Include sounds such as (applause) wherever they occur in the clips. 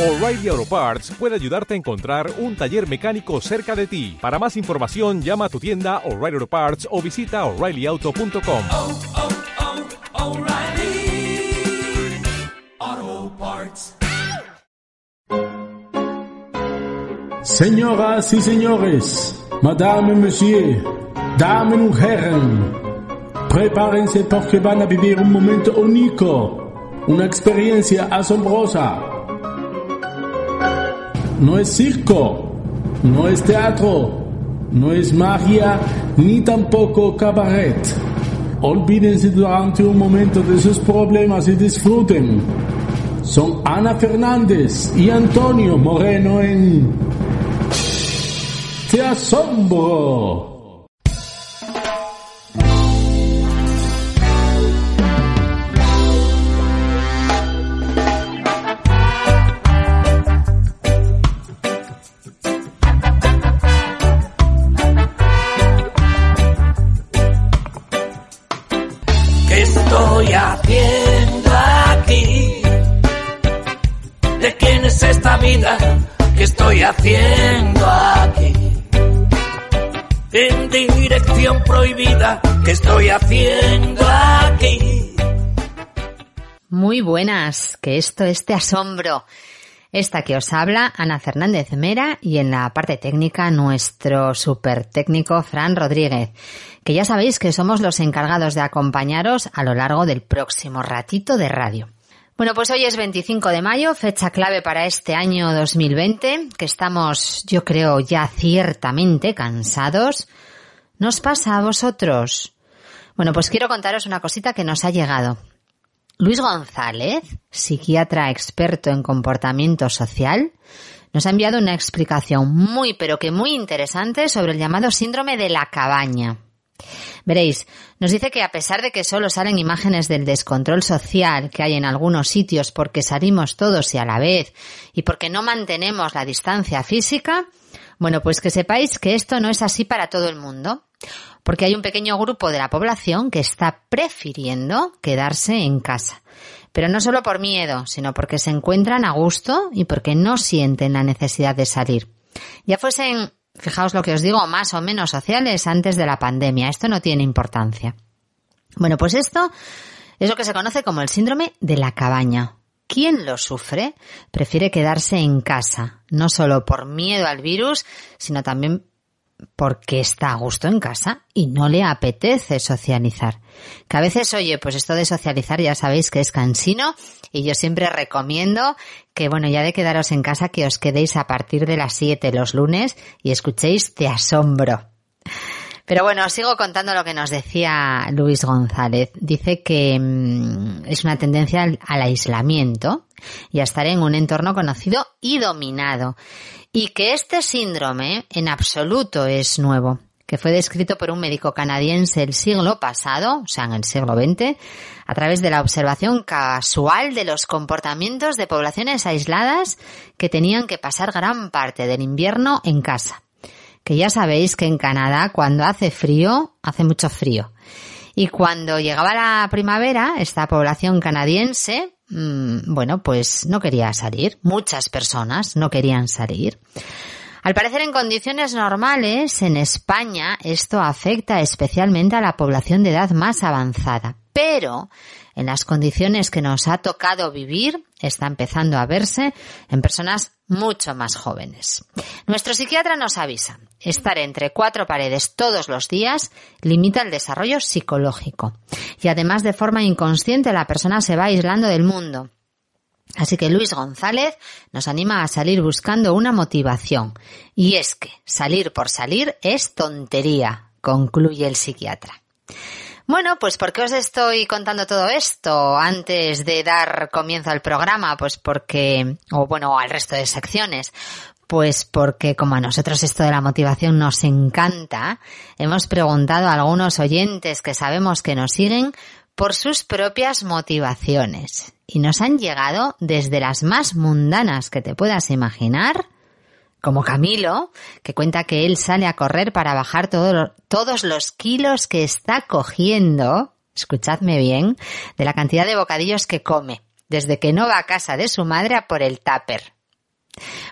O'Reilly Auto Parts puede ayudarte a encontrar un taller mecánico cerca de ti. Para más información, llama a tu tienda O'Reilly Auto Parts o visita oreillyauto.com. oh, oh, Parts. Señoras y señores, Madame y Monsieur, dames y Herren, prepárense porque van a vivir un momento único, una experiencia asombrosa. No es circo, no es teatro, no es magia, ni tampoco cabaret. Olvídense durante un momento de sus problemas y disfruten. Son Ana Fernández y Antonio Moreno en Te asombro. ¿Qué estoy haciendo aquí? En dirección prohibida, ¿qué estoy haciendo aquí? Muy buenas, que esto es Te Asombro. Esta que os habla, Ana Fernández Mera, y en la parte técnica nuestro super técnico Fran Rodríguez, que ya sabéis que somos los encargados de acompañaros a lo largo del próximo ratito de radio. Bueno, pues hoy es 25 de mayo, fecha clave para este año 2020, que estamos, yo creo, ya ciertamente cansados. ¿Nos pasa a vosotros? Bueno, pues quiero contaros una cosita que nos ha llegado. Luis González, psiquiatra experto en comportamiento social, nos ha enviado una explicación muy pero que muy interesante sobre el llamado síndrome de la cabaña. Veréis, nos dice que a pesar de que solo salen imágenes del descontrol social que hay en algunos sitios porque salimos todos y a la vez y porque no mantenemos la distancia física, bueno, pues que sepáis que esto no es así para todo el mundo, porque hay un pequeño grupo de la población que está prefiriendo quedarse en casa. Pero no solo por miedo, sino porque se encuentran a gusto y porque no sienten la necesidad de salir. Ya fuesen, fijaos lo que os digo, más o menos sociales antes de la pandemia. Esto no tiene importancia. Bueno, pues esto es lo que se conoce como el síndrome de la cabaña. ¿Quién lo sufre? Prefiere quedarse en casa, no solo por miedo al virus, sino también porque está a gusto en casa y no le apetece socializar. Que a veces, oye, pues esto de socializar ya sabéis que es cansino y yo siempre recomiendo que, bueno, ya de quedaros en casa, que os quedéis a partir de las 7 los lunes y escuchéis Te Asombro. Pero bueno, os sigo contando lo que nos decía Luis González. Dice que mmm, es una tendencia al aislamiento y a estar en un entorno conocido y dominado y que este síndrome en absoluto es nuevo, que fue descrito por un médico canadiense el siglo pasado, o sea, en el siglo XX, a través de la observación casual de los comportamientos de poblaciones aisladas que tenían que pasar gran parte del invierno en casa. Que ya sabéis que en Canadá cuando hace frío, hace mucho frío. Y cuando llegaba la primavera, esta población canadiense bueno, pues no quería salir. Muchas personas no querían salir. Al parecer, en condiciones normales, en España, esto afecta especialmente a la población de edad más avanzada. Pero, en las condiciones que nos ha tocado vivir, está empezando a verse en personas mucho más jóvenes. Nuestro psiquiatra nos avisa, estar entre cuatro paredes todos los días limita el desarrollo psicológico. Y además de forma inconsciente la persona se va aislando del mundo. Así que Luis González nos anima a salir buscando una motivación. Y es que salir por salir es tontería, concluye el psiquiatra. Bueno, pues ¿por qué os estoy contando todo esto antes de dar comienzo al programa? Pues porque, o bueno, al resto de secciones. Pues porque como a nosotros esto de la motivación nos encanta, hemos preguntado a algunos oyentes que sabemos que nos siguen por sus propias motivaciones. Y nos han llegado desde las más mundanas que te puedas imaginar, como Camilo, que cuenta que él sale a correr para bajar todo, todos los kilos que está cogiendo, escuchadme bien, de la cantidad de bocadillos que come, desde que no va a casa de su madre a por el tupper.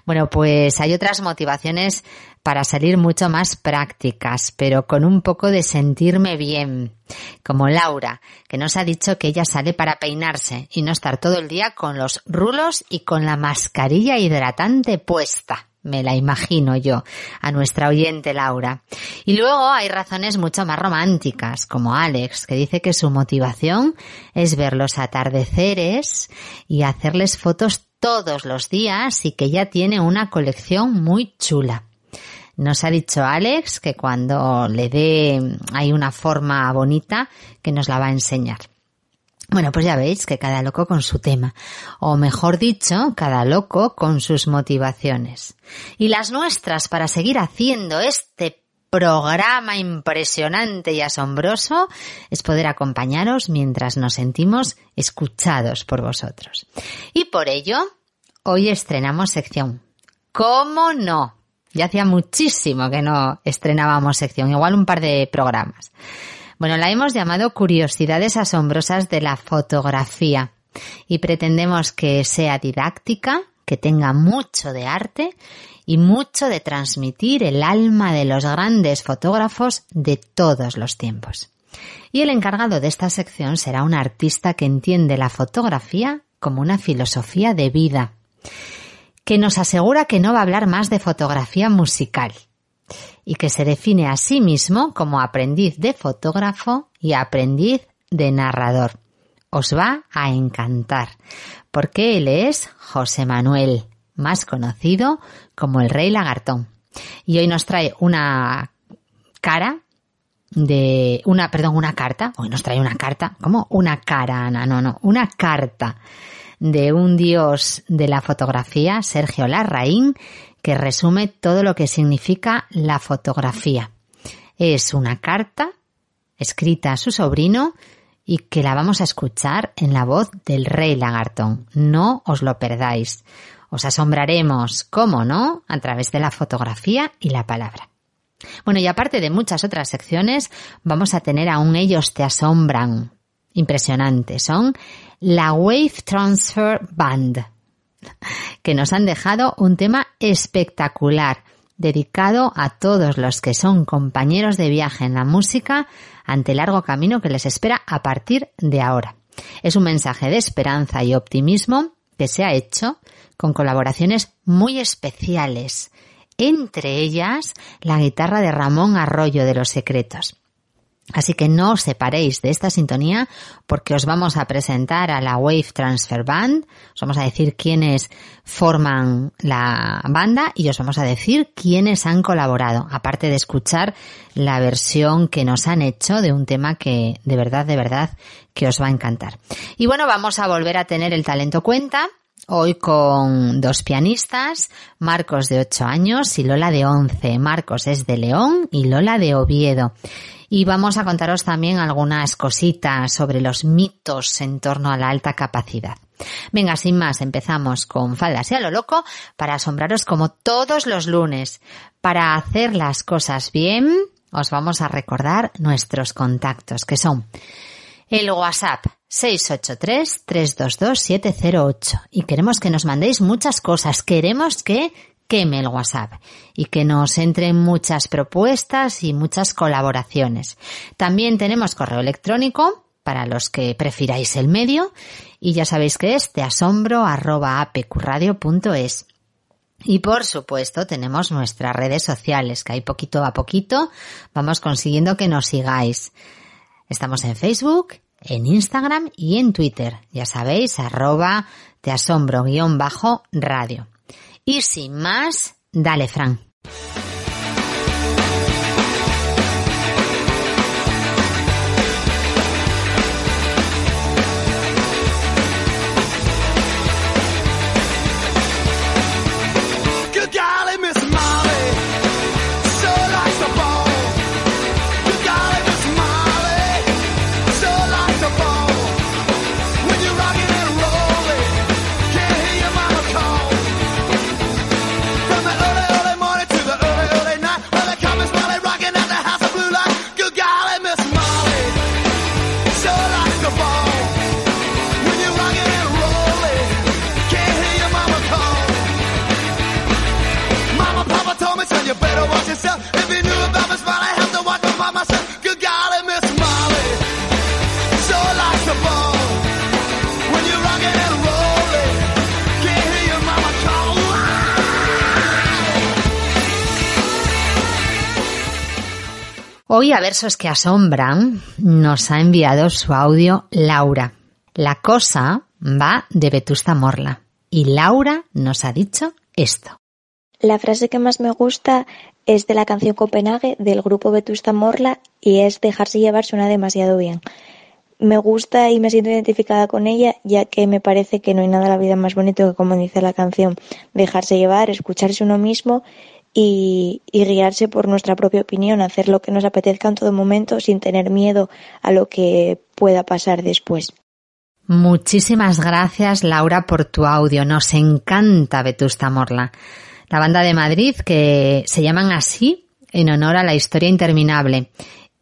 Bueno, pues hay otras motivaciones para salir mucho más prácticas, pero con un poco de sentirme bien, como Laura, que nos ha dicho que ella sale para peinarse y no estar todo el día con los rulos y con la mascarilla hidratante puesta me la imagino yo, a nuestra oyente Laura. Y luego hay razones mucho más románticas, como Alex, que dice que su motivación es ver los atardeceres y hacerles fotos todos los días y que ya tiene una colección muy chula. Nos ha dicho Alex que cuando le dé hay una forma bonita que nos la va a enseñar. Bueno, pues ya veis que cada loco con su tema, o mejor dicho, cada loco con sus motivaciones. Y las nuestras para seguir haciendo este programa impresionante y asombroso es poder acompañaros mientras nos sentimos escuchados por vosotros. Y por ello, hoy estrenamos sección. ¿Cómo no? Ya hacía muchísimo que no estrenábamos sección, igual un par de programas. Bueno, la hemos llamado Curiosidades asombrosas de la fotografía y pretendemos que sea didáctica, que tenga mucho de arte y mucho de transmitir el alma de los grandes fotógrafos de todos los tiempos. Y el encargado de esta sección será un artista que entiende la fotografía como una filosofía de vida, que nos asegura que no va a hablar más de fotografía musical, y que se define a sí mismo como aprendiz de fotógrafo y aprendiz de narrador. Os va a encantar, porque él es José Manuel, más conocido como el Rey Lagartón. Y hoy nos trae una cara de una, perdón, una carta. Hoy nos trae una carta. ¿Cómo? Una cara, Ana. No, no. Una carta de un dios de la fotografía, Sergio Larraín, que resume todo lo que significa la fotografía. Es una carta escrita a su sobrino y que la vamos a escuchar en la voz del rey lagartón. No os lo perdáis. Os asombraremos, cómo no, a través de la fotografía y la palabra. Bueno, y aparte de muchas otras secciones, vamos a tener aún ellos te asombran. Impresionante. Son la Wave Transfer Band que nos han dejado un tema espectacular dedicado a todos los que son compañeros de viaje en la música ante el largo camino que les espera a partir de ahora. Es un mensaje de esperanza y optimismo que se ha hecho con colaboraciones muy especiales, entre ellas la guitarra de Ramón Arroyo de Los Secretos. Así que no os separéis de esta sintonía porque os vamos a presentar a la Wave Transfer Band, os vamos a decir quiénes forman la banda y os vamos a decir quiénes han colaborado, aparte de escuchar la versión que nos han hecho de un tema que de verdad, de verdad que os va a encantar. Y bueno, vamos a volver a tener el talento cuenta. Hoy con dos pianistas, Marcos de 8 años y Lola de 11. Marcos es de León y Lola de Oviedo y vamos a contaros también algunas cositas sobre los mitos en torno a la alta capacidad. Venga, sin más, empezamos con faldas y a lo loco para asombraros como todos los lunes. Para hacer las cosas bien, os vamos a recordar nuestros contactos, que son el WhatsApp 683-322-708. Y queremos que nos mandéis muchas cosas. Queremos que queme el WhatsApp y que nos entren muchas propuestas y muchas colaboraciones. También tenemos correo electrónico para los que prefiráis el medio y ya sabéis que es asombro Y por supuesto tenemos nuestras redes sociales que ahí poquito a poquito vamos consiguiendo que nos sigáis. Estamos en Facebook, en Instagram y en Twitter. Ya sabéis, arroba te asombro guion bajo radio. Y sin más, dale, Fran. Hoy a versos que asombran nos ha enviado su audio Laura. La cosa va de Vetusta Morla. Y Laura nos ha dicho esto. La frase que más me gusta es de la canción Copenhague del grupo Vetusta Morla y es dejarse llevar suena demasiado bien. Me gusta y me siento identificada con ella ya que me parece que no hay nada en la vida más bonito que como dice la canción, dejarse llevar, escucharse uno mismo y, guiarse por nuestra propia opinión, hacer lo que nos apetezca en todo momento sin tener miedo a lo que pueda pasar después. Muchísimas gracias Laura por tu audio. Nos encanta Vetusta Morla. La banda de Madrid que se llaman así en honor a la historia interminable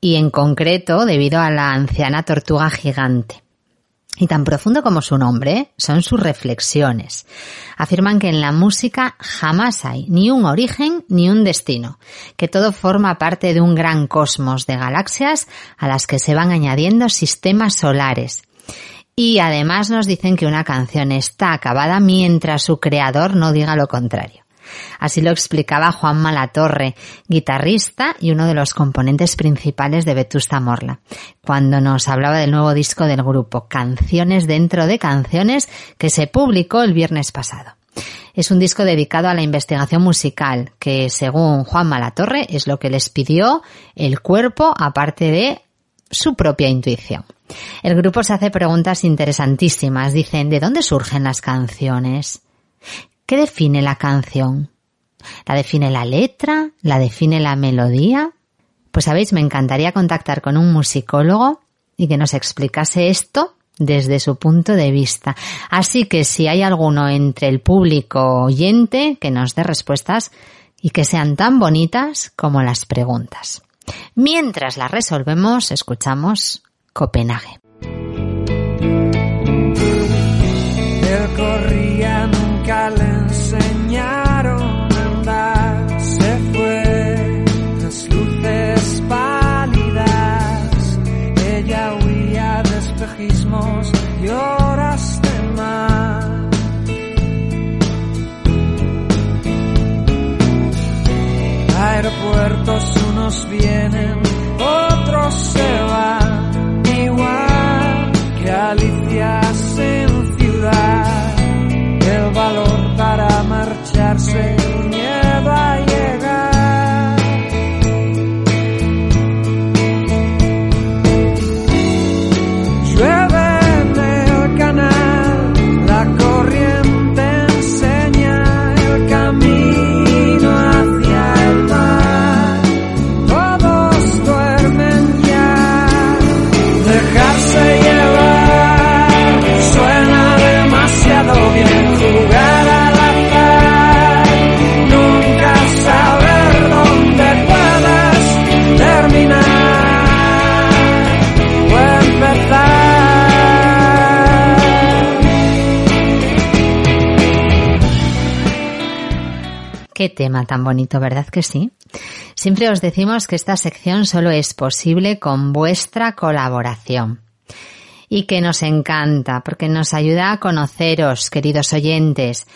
y en concreto debido a la anciana tortuga gigante. Y tan profundo como su nombre son sus reflexiones. Afirman que en la música jamás hay ni un origen ni un destino, que todo forma parte de un gran cosmos de galaxias a las que se van añadiendo sistemas solares. Y además nos dicen que una canción está acabada mientras su creador no diga lo contrario. Así lo explicaba Juan Malatorre, guitarrista y uno de los componentes principales de Vetusta Morla, cuando nos hablaba del nuevo disco del grupo, Canciones dentro de Canciones, que se publicó el viernes pasado. Es un disco dedicado a la investigación musical, que según Juan Malatorre es lo que les pidió el cuerpo, aparte de su propia intuición. El grupo se hace preguntas interesantísimas. Dicen, ¿de dónde surgen las canciones? ¿Qué define la canción? ¿La define la letra? ¿La define la melodía? Pues sabéis, me encantaría contactar con un musicólogo y que nos explicase esto desde su punto de vista. Así que si hay alguno entre el público oyente que nos dé respuestas y que sean tan bonitas como las preguntas. Mientras las resolvemos, escuchamos Copenhague. Unos vienen, otros se van. Igual que Alicia en ciudad valor para marcharse, Qué tema tan bonito, ¿verdad que sí? Siempre os decimos que esta sección solo es posible con vuestra colaboración. Y que nos encanta, porque nos ayuda a conoceros, queridos oyentes.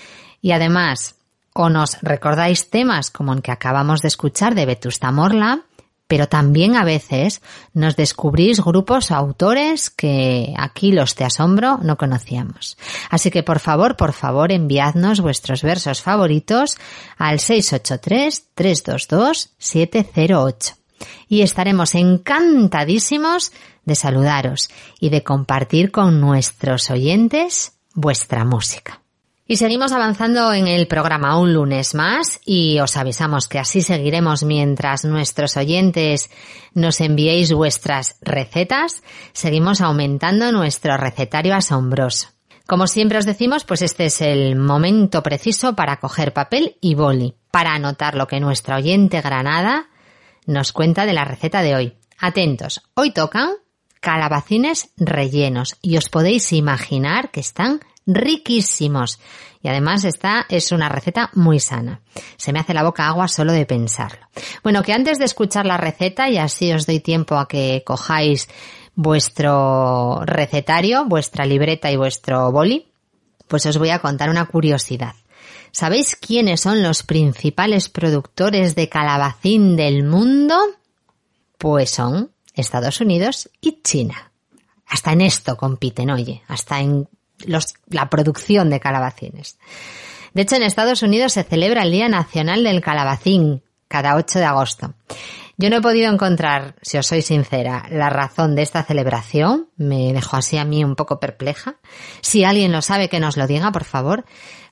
Y además, o nos recordáis temas como el que acabamos de escuchar de Vetusta Morla, pero también a veces nos descubrís grupos o autores que aquí los de asombro no conocíamos. Así que por favor, por favor, enviadnos vuestros versos favoritos al 683-322-708 y estaremos encantadísimos de saludaros y de compartir con nuestros oyentes vuestra música. Y seguimos avanzando en el programa un lunes más y os avisamos que así seguiremos mientras nuestros oyentes nos enviéis vuestras recetas. Seguimos aumentando nuestro recetario asombroso. Como siempre os decimos, pues este es el momento preciso para coger papel y boli, para anotar lo que nuestra oyente Granada nos cuenta de la receta de hoy. Atentos, hoy tocan calabacines rellenos y os podéis imaginar que están riquísimos. Y además esta es una receta muy sana. Se me hace la boca agua solo de pensarlo. Bueno, que antes de escuchar la receta y así os doy tiempo a que cojáis vuestro recetario, vuestra libreta y vuestro boli, pues os voy a contar una curiosidad. ¿Sabéis quiénes son los principales productores de calabacín del mundo? Pues son Estados Unidos y China. Hasta en esto compiten, oye, hasta en los, la producción de calabacines. De hecho, en Estados Unidos se celebra el Día Nacional del Calabacín cada 8 de agosto. Yo no he podido encontrar, si os soy sincera, la razón de esta celebración. Me dejó así a mí un poco perpleja. Si alguien lo sabe, que nos lo diga, por favor.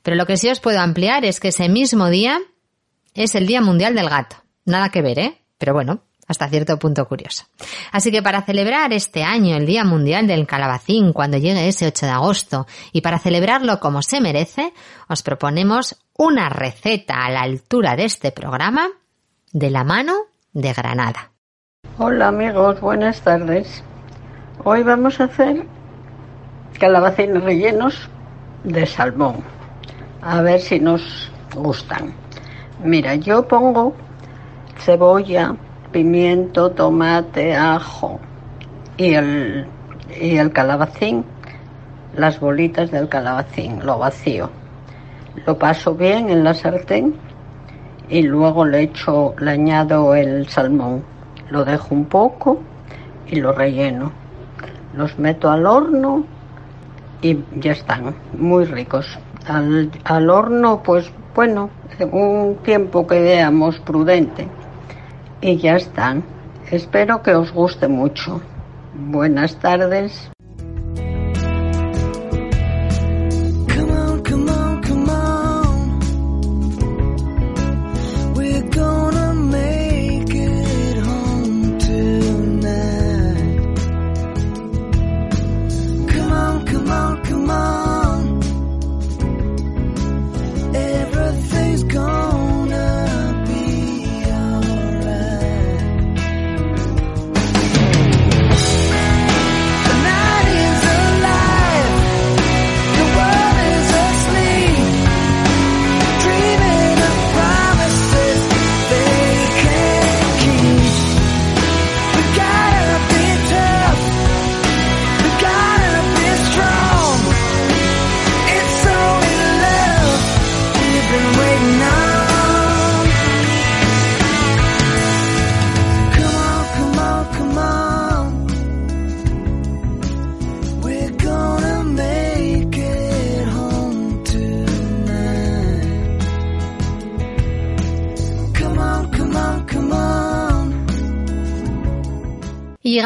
Pero lo que sí os puedo ampliar es que ese mismo día es el Día Mundial del Gato. Nada que ver, ¿eh? Pero bueno, hasta cierto punto curioso. Así que para celebrar este año el Día Mundial del Calabacín cuando llegue ese 8 de agosto y para celebrarlo como se merece, os proponemos una receta a la altura de este programa de la mano de Granada. Hola amigos, buenas tardes. Hoy vamos a hacer calabacines rellenos de salmón. A ver si nos gustan. Mira, yo pongo cebolla, pimiento, tomate, ajo y el, y el calabacín, las bolitas del calabacín, lo vacío. Lo paso bien en la sartén y luego le echo, le añado el salmón. Lo dejo un poco y lo relleno. Los meto al horno y ya están, muy ricos. Al, al horno, pues bueno, un tiempo que veamos prudente. Y ya están. Espero que os guste mucho. Buenas tardes.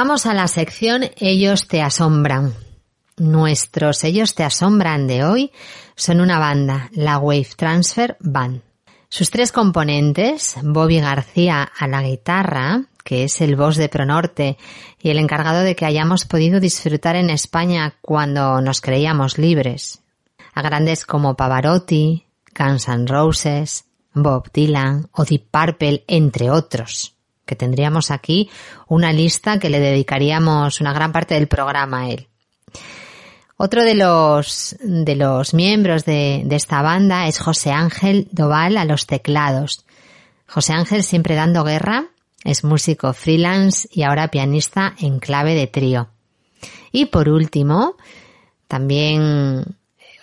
Llegamos a la sección Ellos te asombran. Nuestros Ellos te asombran de hoy son una banda, la Wave Transfer Band. Sus tres componentes, Bobby García a la guitarra, que es el boss de Pronorte y el encargado de que hayamos podido disfrutar en España cuando nos creíamos libres. A grandes como Pavarotti, Guns N' Roses, Bob Dylan o Deep Purple, entre otros, que tendríamos aquí una lista que le dedicaríamos una gran parte del programa a él. Otro de los, de los miembros de, de esta banda es José Ángel Doval a los teclados. José Ángel siempre dando guerra, es músico freelance y ahora pianista en clave de trío. Y por último, también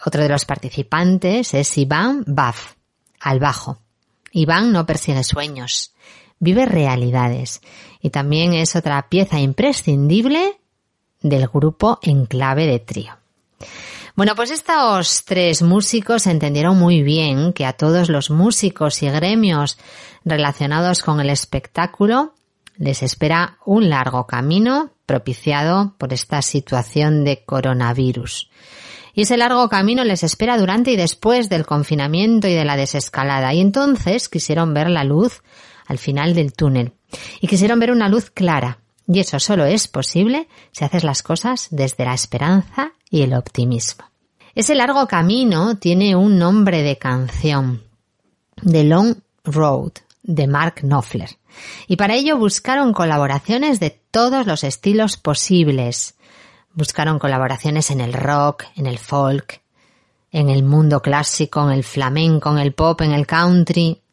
otro de los participantes es Iván Baf, al bajo. Iván no persigue sueños, vive realidades y también es otra pieza imprescindible del grupo en clave de trío. Bueno, pues estos tres músicos entendieron muy bien que a todos los músicos y gremios relacionados con el espectáculo les espera un largo camino propiciado por esta situación de coronavirus. Y ese largo camino les espera durante y después del confinamiento y de la desescalada. Y entonces quisieron ver la luz al final del túnel. Y quisieron ver una luz clara. Y eso solo es posible si haces las cosas desde la esperanza y el optimismo. Ese largo camino tiene un nombre de canción. The Long Road, de Mark Knopfler. Y para ello buscaron colaboraciones de todos los estilos posibles. Buscaron colaboraciones en el rock, en el folk, en el mundo clásico, en el flamenco, en el pop, en el country.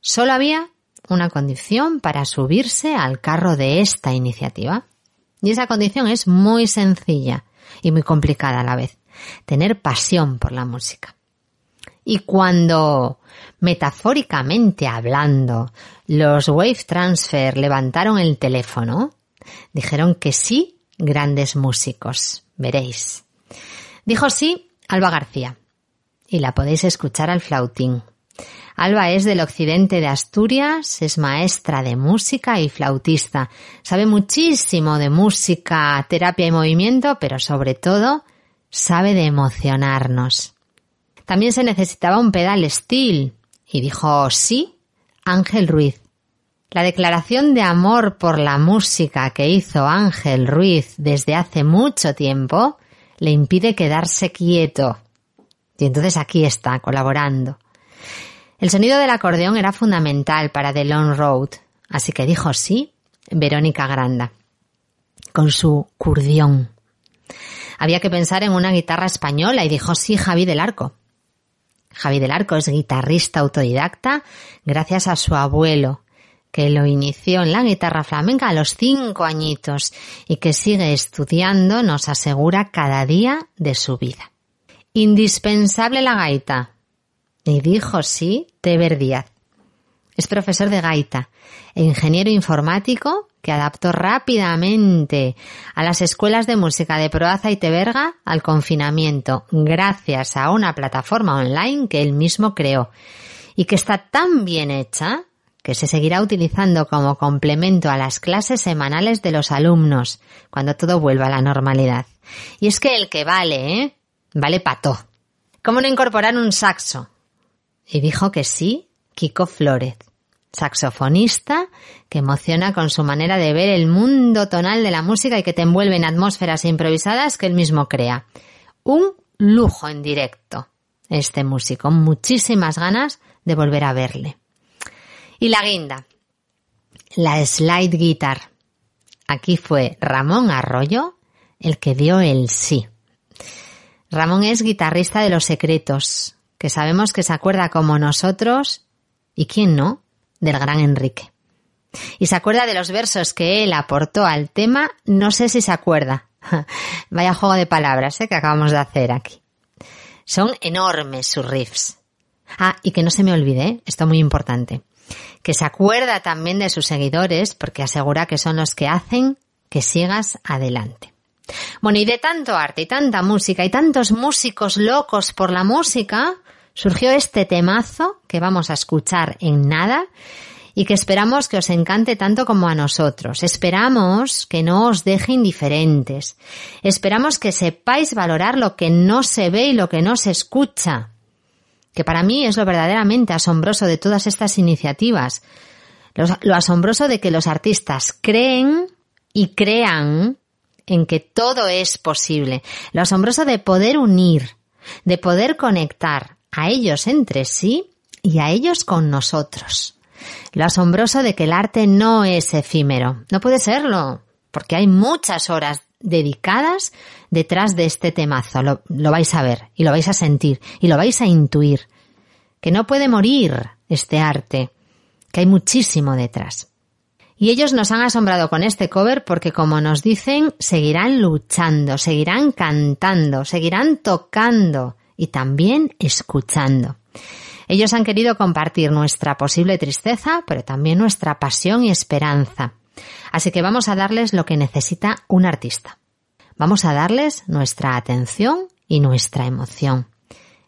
Solo había una condición para subirse al carro de esta iniciativa. Y esa condición es muy sencilla y muy complicada a la vez. Tener pasión por la música. Y cuando, metafóricamente hablando, los Wave Transfer levantaron el teléfono, dijeron que sí, grandes músicos. Veréis. Dijo sí Alba García. Y la podéis escuchar al flautín. Alba es del occidente de Asturias, es maestra de música y flautista. Sabe muchísimo de música, terapia y movimiento, pero sobre todo sabe de emocionarnos. También se necesitaba un pedal steel y dijo sí Ángel Ruiz. La declaración de amor por la música que hizo Ángel Ruiz desde hace mucho tiempo le impide quedarse quieto. Y entonces aquí está, colaborando. El sonido del acordeón era fundamental para The Long Road, así que dijo sí Verónica Granda, con su curdión. Había que pensar en una guitarra española y dijo sí Javi del Arco. Javi del Arco es guitarrista autodidacta gracias a su abuelo, que lo inició en la guitarra flamenca a los cinco añitos y que sigue estudiando, nos asegura cada día de su vida. Indispensable la gaita, y dijo sí Teber Díaz. Es profesor de gaita e ingeniero informático que adaptó rápidamente a las escuelas de música de Proaza y Teberga al confinamiento gracias a una plataforma online que él mismo creó y que está tan bien hecha que se seguirá utilizando como complemento a las clases semanales de los alumnos cuando todo vuelva a la normalidad. Y es que el que vale, ¿eh? Vale pato. ¿Cómo no incorporar un saxo? Y dijo que sí, Kiko Flórez, saxofonista que emociona con su manera de ver el mundo tonal de la música y que te envuelve en atmósferas improvisadas que él mismo crea. Un lujo en directo, este músico, muchísimas ganas de volver a verle. Y la guinda, la slide guitar. Aquí fue Ramón Arroyo el que dio el sí. Ramón es guitarrista de Los Secretos, que sabemos que se acuerda como nosotros, y quién no, del gran Enrique. Y se acuerda de los versos que él aportó al tema, no sé si se acuerda. (laughs) Vaya juego de palabras ¿eh? que acabamos de hacer aquí. Son enormes sus riffs. Ah, y que no se me olvide, ¿eh? esto es muy importante, que se acuerda también de sus seguidores porque asegura que son los que hacen que sigas adelante. Bueno, y de tanto arte y tanta música y tantos músicos locos por la música, surgió este temazo que vamos a escuchar en nada y que esperamos que os encante tanto como a nosotros. Esperamos que no os deje indiferentes. Esperamos que sepáis valorar lo que no se ve y lo que no se escucha. Que para mí es lo verdaderamente asombroso de todas estas iniciativas. Lo, asombroso de que los artistas creen y crean en que todo es posible. Lo asombroso de poder unir, de poder conectar, a ellos entre sí y a ellos con nosotros. Lo asombroso de que el arte no es efímero. No puede serlo, porque hay muchas horas dedicadas detrás de este temazo. Lo, lo, vais a ver y lo vais a sentir y lo vais a intuir. Que no puede morir este arte, que hay muchísimo detrás. Y ellos nos han asombrado con este cover porque, como nos dicen, seguirán luchando, seguirán cantando, seguirán tocando, y también escuchando. Ellos han querido compartir nuestra posible tristeza, pero también nuestra pasión y esperanza. Así que vamos a darles lo que necesita un artista. Vamos a darles nuestra atención y nuestra emoción.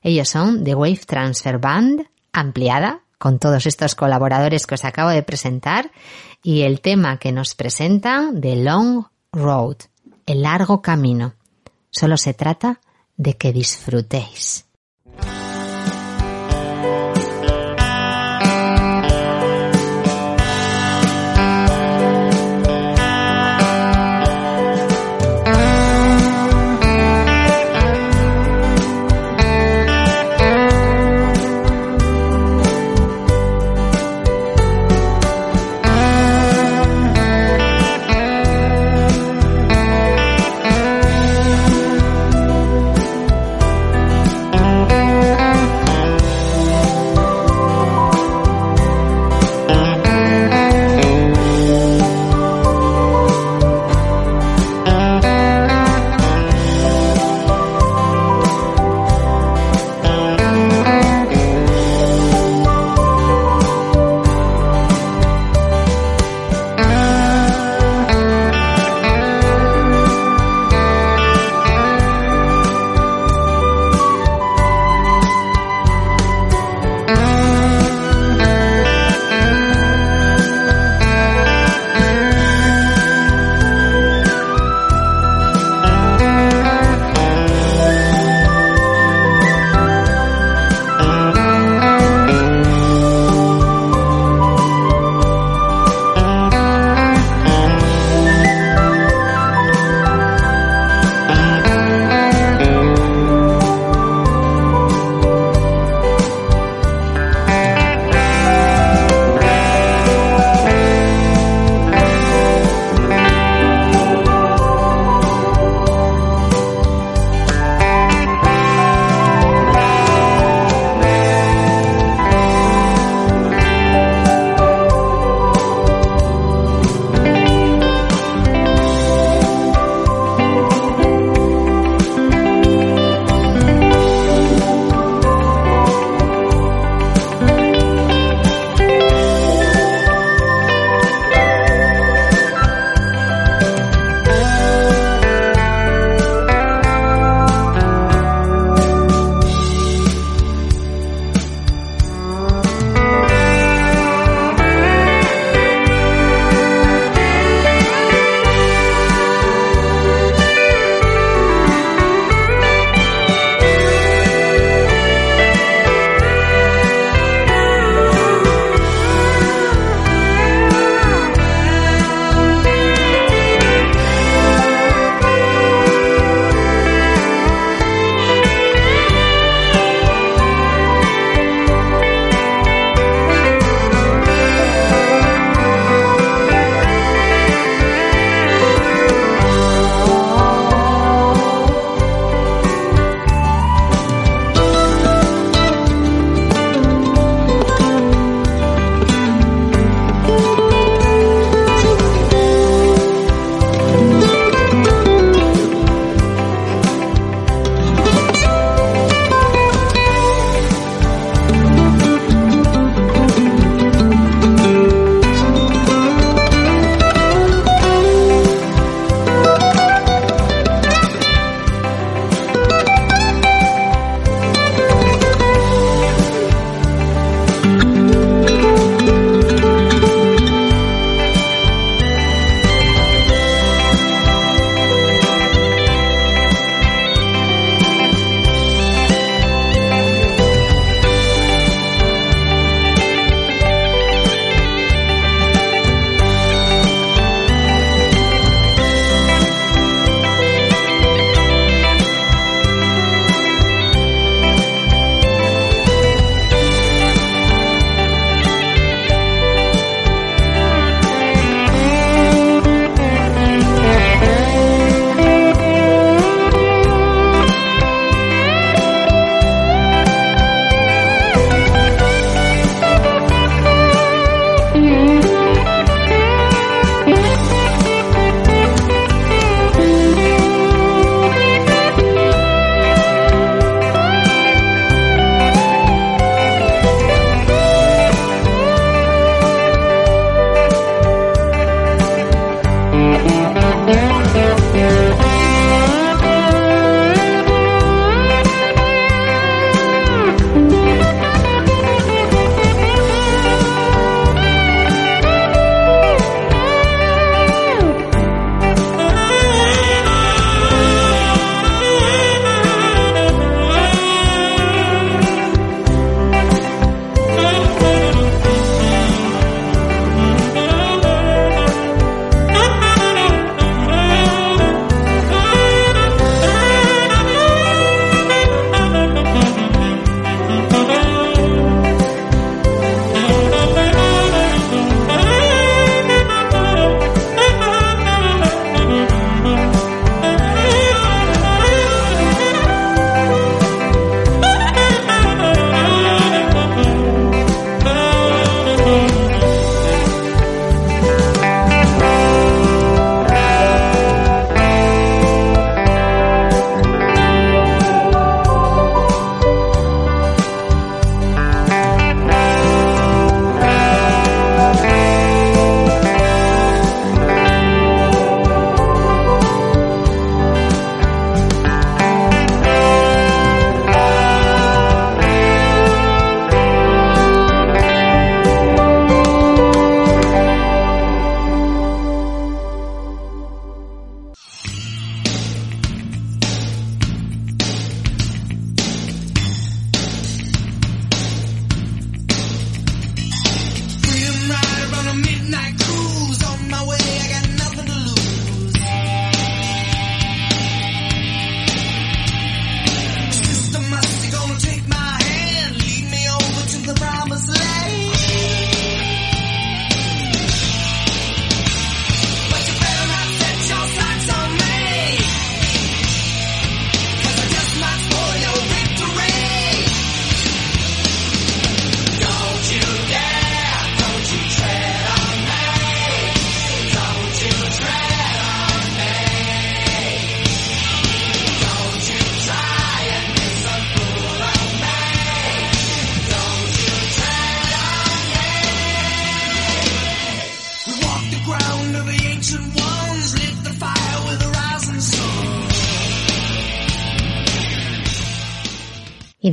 Ellos son The Wave Transfer Band, ampliada, con todos estos colaboradores que os acabo de presentar, y el tema que nos presentan, The Long Road, el largo camino. Solo se trata de que disfrutéis.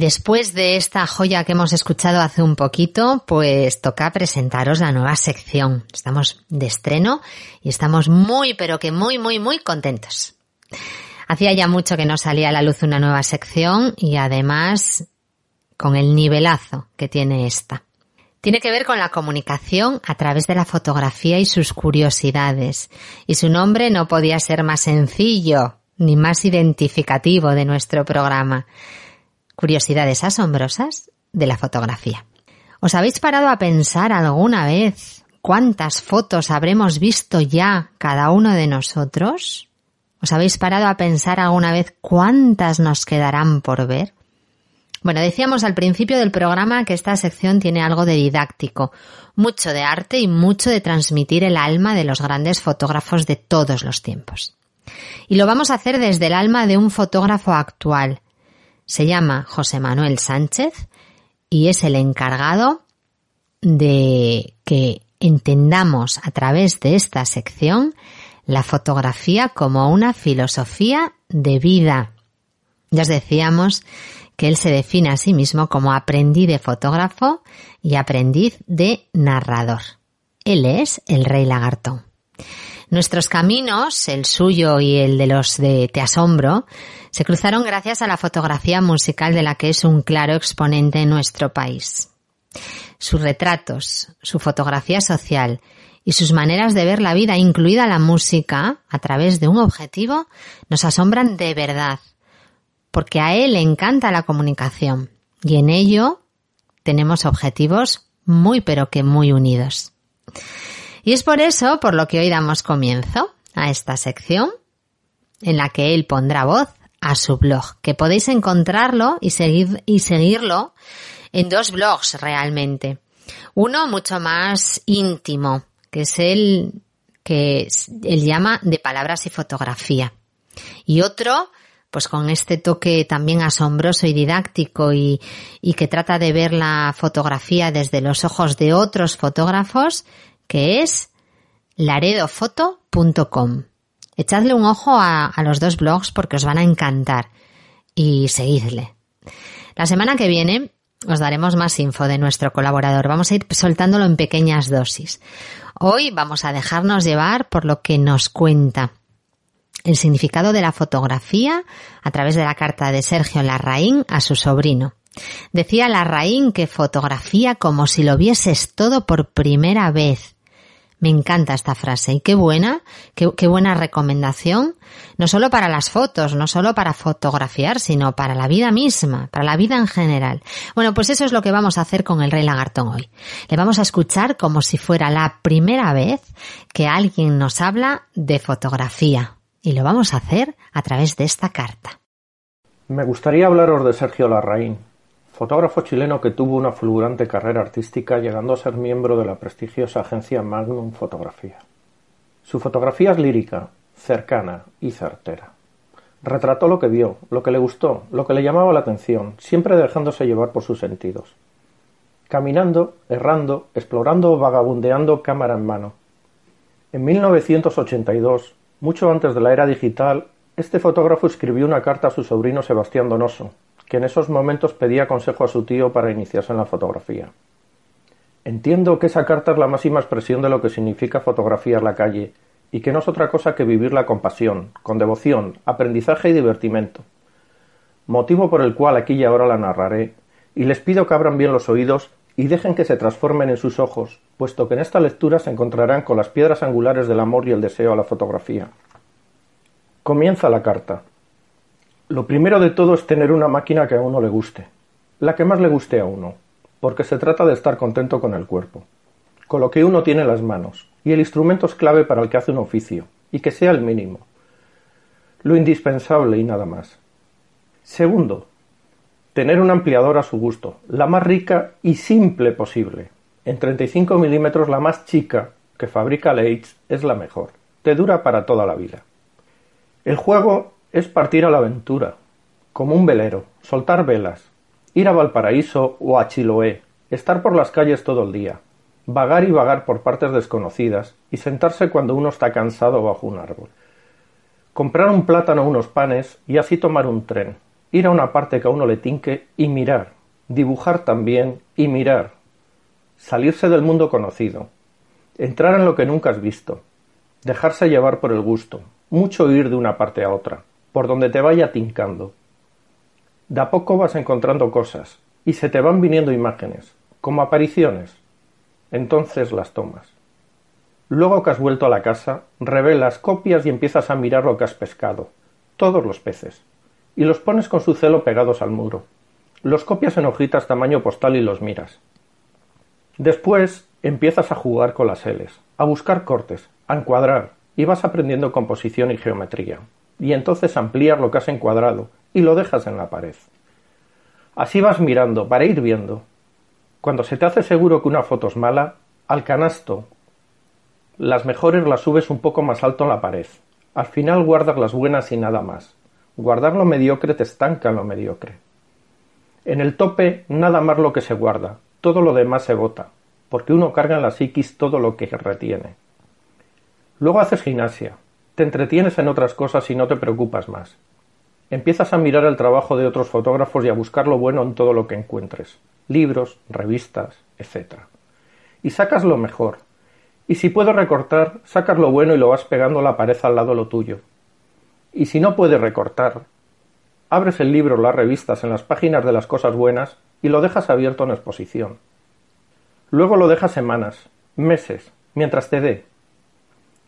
Después de esta joya que hemos escuchado hace un poquito, pues toca presentaros la nueva sección. Estamos de estreno y estamos muy, pero que muy, muy, muy contentos. Hacía ya mucho que no salía a la luz una nueva sección y además con el nivelazo que tiene esta. Tiene que ver con la comunicación a través de la fotografía y sus curiosidades. Y su nombre no podía ser más sencillo ni más identificativo de nuestro programa. Curiosidades asombrosas de la fotografía. ¿Os habéis parado a pensar alguna vez cuántas fotos habremos visto ya cada uno de nosotros? ¿Os habéis parado a pensar alguna vez cuántas nos quedarán por ver? Bueno, decíamos al principio del programa que esta sección tiene algo de didáctico, mucho de arte y mucho de transmitir el alma de los grandes fotógrafos de todos los tiempos. Y lo vamos a hacer desde el alma de un fotógrafo actual, se llama José Manuel Sánchez y es el encargado de que entendamos a través de esta sección la fotografía como una filosofía de vida. Ya os decíamos que él se define a sí mismo como aprendiz de fotógrafo y aprendiz de narrador. Él es el rey lagartón. Nuestros caminos, el suyo y el de los de Te Asombro, se cruzaron gracias a la fotografía musical de la que es un claro exponente en nuestro país. Sus retratos, su fotografía social y sus maneras de ver la vida, incluida la música, a través de un objetivo, nos asombran de verdad, porque a él le encanta la comunicación y en ello tenemos objetivos muy pero que muy unidos. Y es por eso por lo que hoy damos comienzo a esta sección en la que él pondrá voz a su blog, que podéis encontrarlo y, seguir, y seguirlo en dos blogs realmente. Uno mucho más íntimo, que es el que él llama de palabras y fotografía. Y otro, pues con este toque también asombroso y didáctico y, y que trata de ver la fotografía desde los ojos de otros fotógrafos, que es laredofoto.com. Echadle un ojo a, los dos blogs porque os van a encantar y seguidle. La semana que viene os daremos más info de nuestro colaborador. Vamos a ir soltándolo en pequeñas dosis. Hoy vamos a dejarnos llevar por lo que nos cuenta el significado de la fotografía a través de la carta de Sergio Larraín a su sobrino. Decía Larraín que fotografía como si lo vieses todo por primera vez me encanta esta frase y qué buena, qué, buena recomendación, no solo para las fotos, no solo para fotografiar, sino para la vida misma, para la vida en general. Bueno, pues eso es lo que vamos a hacer con el Rey Lagartón hoy. Le vamos a escuchar como si fuera la primera vez que alguien nos habla de fotografía y lo vamos a hacer a través de esta carta. Me gustaría hablaros de Sergio Larraín, fotógrafo chileno que tuvo una fulgurante carrera artística llegando a ser miembro de la prestigiosa agencia Magnum Fotografía. Su fotografía es lírica, cercana y certera. Retrató lo que vio, lo que le gustó, lo que le llamaba la atención, siempre dejándose llevar por sus sentidos. Caminando, errando, explorando o vagabundeando cámara en mano. En 1982, mucho antes de la era digital, este fotógrafo escribió una carta a su sobrino Sebastián Donoso, que en esos momentos pedía consejo a su tío para iniciarse en la fotografía. Entiendo que esa carta es la máxima expresión de lo que significa fotografiar la calle y que no es otra cosa que vivirla con pasión, con devoción, aprendizaje y divertimento. Motivo por el cual aquí y ahora la narraré, y les pido que abran bien los oídos y dejen que se transformen en sus ojos, puesto que en esta lectura se encontrarán con las piedras angulares del amor y el deseo a la fotografía. Comienza la carta. Lo primero de todo es tener una máquina que a uno le guste, la que más le guste a uno, porque se trata de estar contento con el cuerpo, con lo que uno tiene en las manos, y el instrumento es clave para el que hace un oficio, y que sea el mínimo, lo indispensable y nada más. Segundo, tener un ampliador a su gusto, la más rica y simple posible. En 35 milímetros la más chica que fabrica Leitz es la mejor, te dura para toda la vida. El juego es partir a la aventura, como un velero, soltar velas, ir a Valparaíso o a Chiloé, estar por las calles todo el día, vagar y vagar por partes desconocidas y sentarse cuando uno está cansado bajo un árbol. Comprar un plátano unos panes y así tomar un tren, ir a una parte que a uno le tinque y mirar, dibujar también y mirar, salirse del mundo conocido, entrar en lo que nunca has visto, dejarse llevar por el gusto, mucho ir de una parte a otra, por donde te vaya tincando. De a poco vas encontrando cosas y se te van viniendo imágenes, como apariciones. Entonces las tomas. Luego que has vuelto a la casa, revelas, copias y empiezas a mirar lo que has pescado, todos los peces, y los pones con su celo pegados al muro. Los copias en hojitas tamaño postal y los miras. Después empiezas a jugar con las Ls, a buscar cortes, a encuadrar, y vas aprendiendo composición y geometría. Y entonces amplías lo que has encuadrado y lo dejas en la pared. Así vas mirando, para ir viendo. Cuando se te hace seguro que una foto es mala, al canasto. Las mejores las subes un poco más alto en la pared. Al final guardas las buenas y nada más. Guardar lo mediocre te estanca en lo mediocre. En el tope, nada más lo que se guarda, todo lo demás se bota, porque uno carga en la psiquis todo lo que retiene. Luego haces gimnasia, te entretienes en otras cosas y no te preocupas más. Empiezas a mirar el trabajo de otros fotógrafos y a buscar lo bueno en todo lo que encuentres, libros, revistas, etc. Y sacas lo mejor. Y si puedes recortar, sacas lo bueno y lo vas pegando a la pared al lado lo tuyo. Y si no puedes recortar, abres el libro las revistas en las páginas de las cosas buenas y lo dejas abierto en exposición. Luego lo dejas semanas, meses, mientras te dé.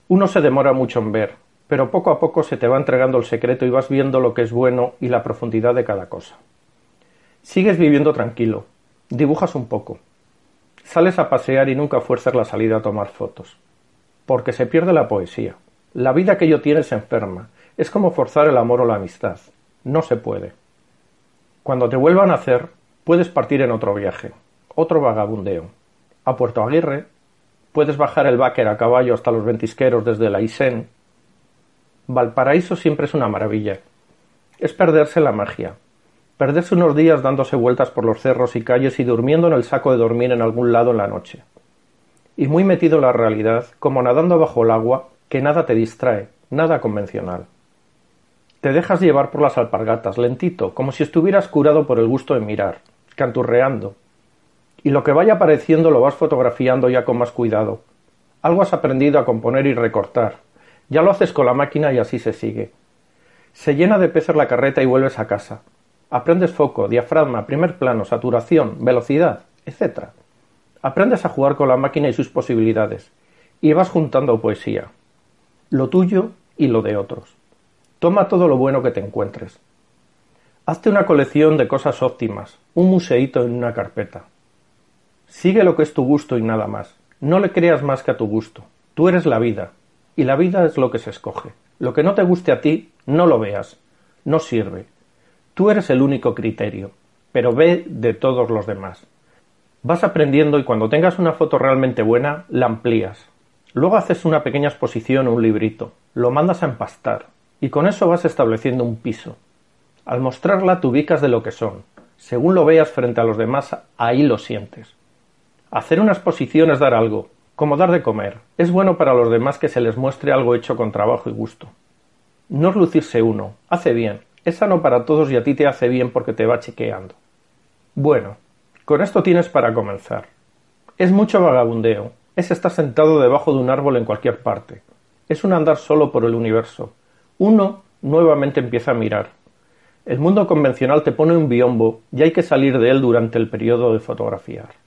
Uno se demora mucho en ver, pero poco a poco se te va entregando el secreto y vas viendo lo que es bueno y la profundidad de cada cosa. Sigues viviendo tranquilo, dibujas un poco, sales a pasear y nunca fuerzas la salida a tomar fotos, porque se pierde la poesía. La vida que yo tienes enferma, es como forzar el amor o la amistad, no se puede. Cuando te vuelvan a hacer, puedes partir en otro viaje, otro vagabundeo, a Puerto Aguirre, puedes bajar el Báquer a caballo hasta los ventisqueros desde la Isen, Valparaíso siempre es una maravilla. Es perderse la magia. Perderse unos días dándose vueltas por los cerros y calles y durmiendo en el saco de dormir en algún lado en la noche. Y muy metido en la realidad, como nadando bajo el agua, que nada te distrae, nada convencional. Te dejas llevar por las alpargatas, lentito, como si estuvieras curado por el gusto de mirar, canturreando. Y lo que vaya apareciendo lo vas fotografiando ya con más cuidado. Algo has aprendido a componer y recortar, ya lo haces con la máquina y así se sigue. Se llena de peces la carreta y vuelves a casa. Aprendes foco, diafragma, primer plano, saturación, velocidad, etc. Aprendes a jugar con la máquina y sus posibilidades. Y vas juntando poesía. Lo tuyo y lo de otros. Toma todo lo bueno que te encuentres. Hazte una colección de cosas óptimas, un museíto en una carpeta. Sigue lo que es tu gusto y nada más. No le creas más que a tu gusto. Tú eres la vida, y la vida es lo que se escoge. Lo que no te guste a ti, no lo veas. No sirve. Tú eres el único criterio, pero ve de todos los demás. Vas aprendiendo y cuando tengas una foto realmente buena, la amplías. Luego haces una pequeña exposición o un librito, lo mandas a empastar, y con eso vas estableciendo un piso. Al mostrarla te ubicas de lo que son. Según lo veas frente a los demás, ahí lo sientes. Hacer una exposición es dar algo, como dar de comer. Es bueno para los demás que se les muestre algo hecho con trabajo y gusto. No es lucirse uno, hace bien. Es sano para todos y a ti te hace bien porque te va chequeando. Bueno, con esto tienes para comenzar. Es mucho vagabundeo, es estar sentado debajo de un árbol en cualquier parte. Es un andar solo por el universo. Uno nuevamente empieza a mirar. El mundo convencional te pone un biombo y hay que salir de él durante el periodo de fotografiar.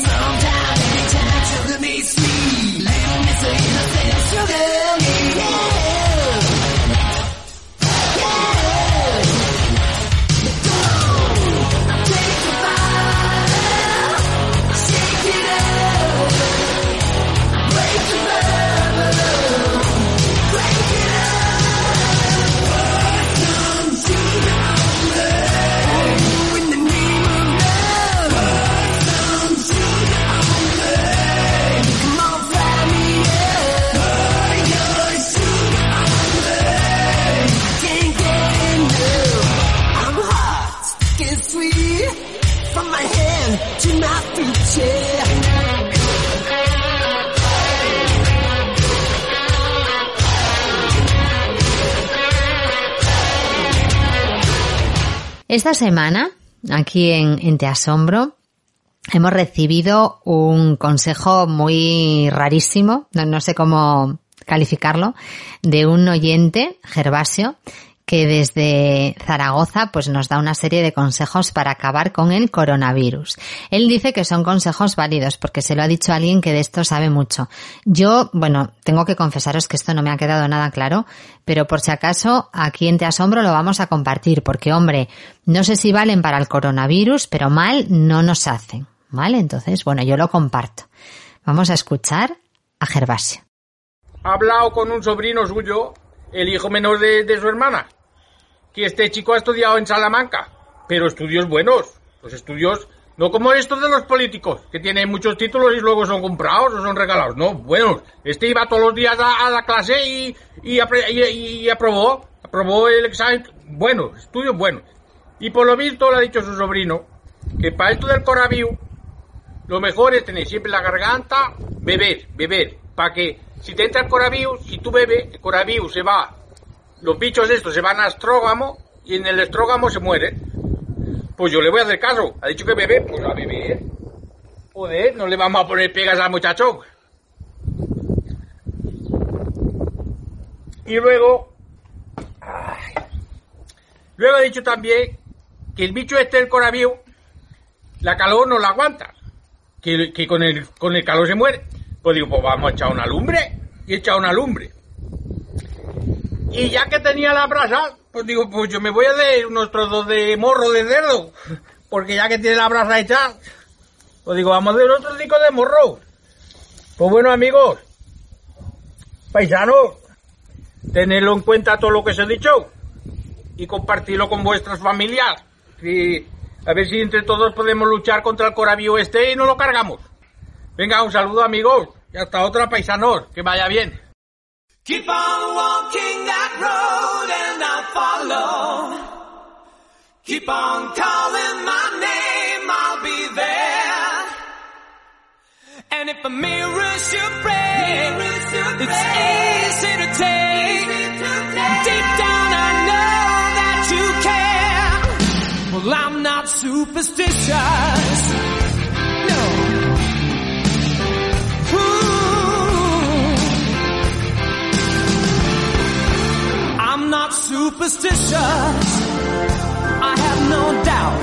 Sometimes it takes to me sweet. Little Mr. Innocent, show Esta semana, aquí en, en Te Asombro, hemos recibido un consejo muy rarísimo, no, no sé cómo calificarlo, de un oyente, Gervasio, que desde Zaragoza pues nos da una serie de consejos para acabar con el coronavirus. Él dice que son consejos válidos porque se lo ha dicho alguien que de esto sabe mucho. Yo, bueno, tengo que confesaros que esto no me ha quedado nada claro, pero por si acaso aquí en Te Asombro lo vamos a compartir porque, hombre, no sé si valen para el coronavirus, pero mal no nos hacen. ¿Vale? Entonces, bueno, yo lo comparto. Vamos a escuchar a Gervasio. ha hablado con un sobrino suyo, el hijo menor de su hermana, que este chico ha estudiado en Salamanca, pero estudios buenos, los estudios no como estos de los políticos, que tienen muchos títulos y luego son comprados o son regalados, no, buenos. Este iba todos los días a, la clase y, y, aprobó, aprobó el examen, bueno, estudios buenos. Y por lo visto le ha dicho su sobrino que para esto del coronavirus lo mejor es tener siempre la garganta, beber, beber, para que si te entra el coronavirus y tú bebes, el coronavirus se va, los bichos estos se van a estrógamo y en el estrógamo se mueren. Pues yo le voy a hacer caso, ha dicho que bebe, pues a beber. Joder, no le vamos a poner pegas al muchacho. Y luego, luego ha dicho también que el bicho este del coronavirus, la calor no la aguanta que, que con, el, con el calor se muere. Pues digo, pues vamos a echar una lumbre. Y he una lumbre. Y ya que tenía la brasa, pues digo, pues yo me voy a hacer unos trozos de morro de cerdo. Porque ya que tiene la brasa hecha, pues digo, vamos a hacer otro trocico de morro. Pues bueno, amigos, paisanos, tenedlo en cuenta todo lo que os he dicho. Y compartirlo con vuestras familias. Y a ver si entre todos podemos luchar contra el coronavirus este y no lo cargamos. Venga, un saludo amigos. Y hasta otra paisanos. Que vaya bien. Road and I'll follow. Keep on calling my name, I'll be there. And if a mirror should break, it's easy to take. Deep down I know that you care. Well, I'm not superstitious. No. I'm not superstitious. I have no doubt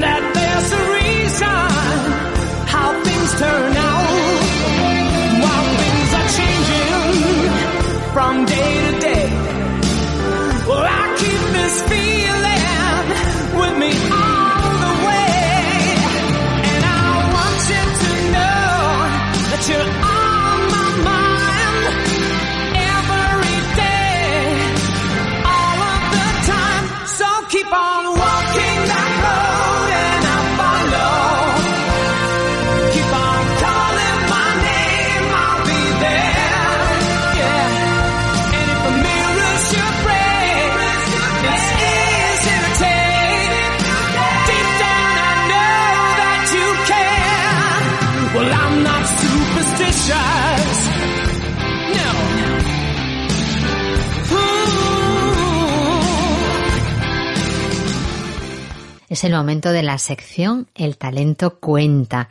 that there's a reason how things turn out. While things are changing from day to day. Well, I keep this feeling with me Es el momento de la sección El talento cuenta.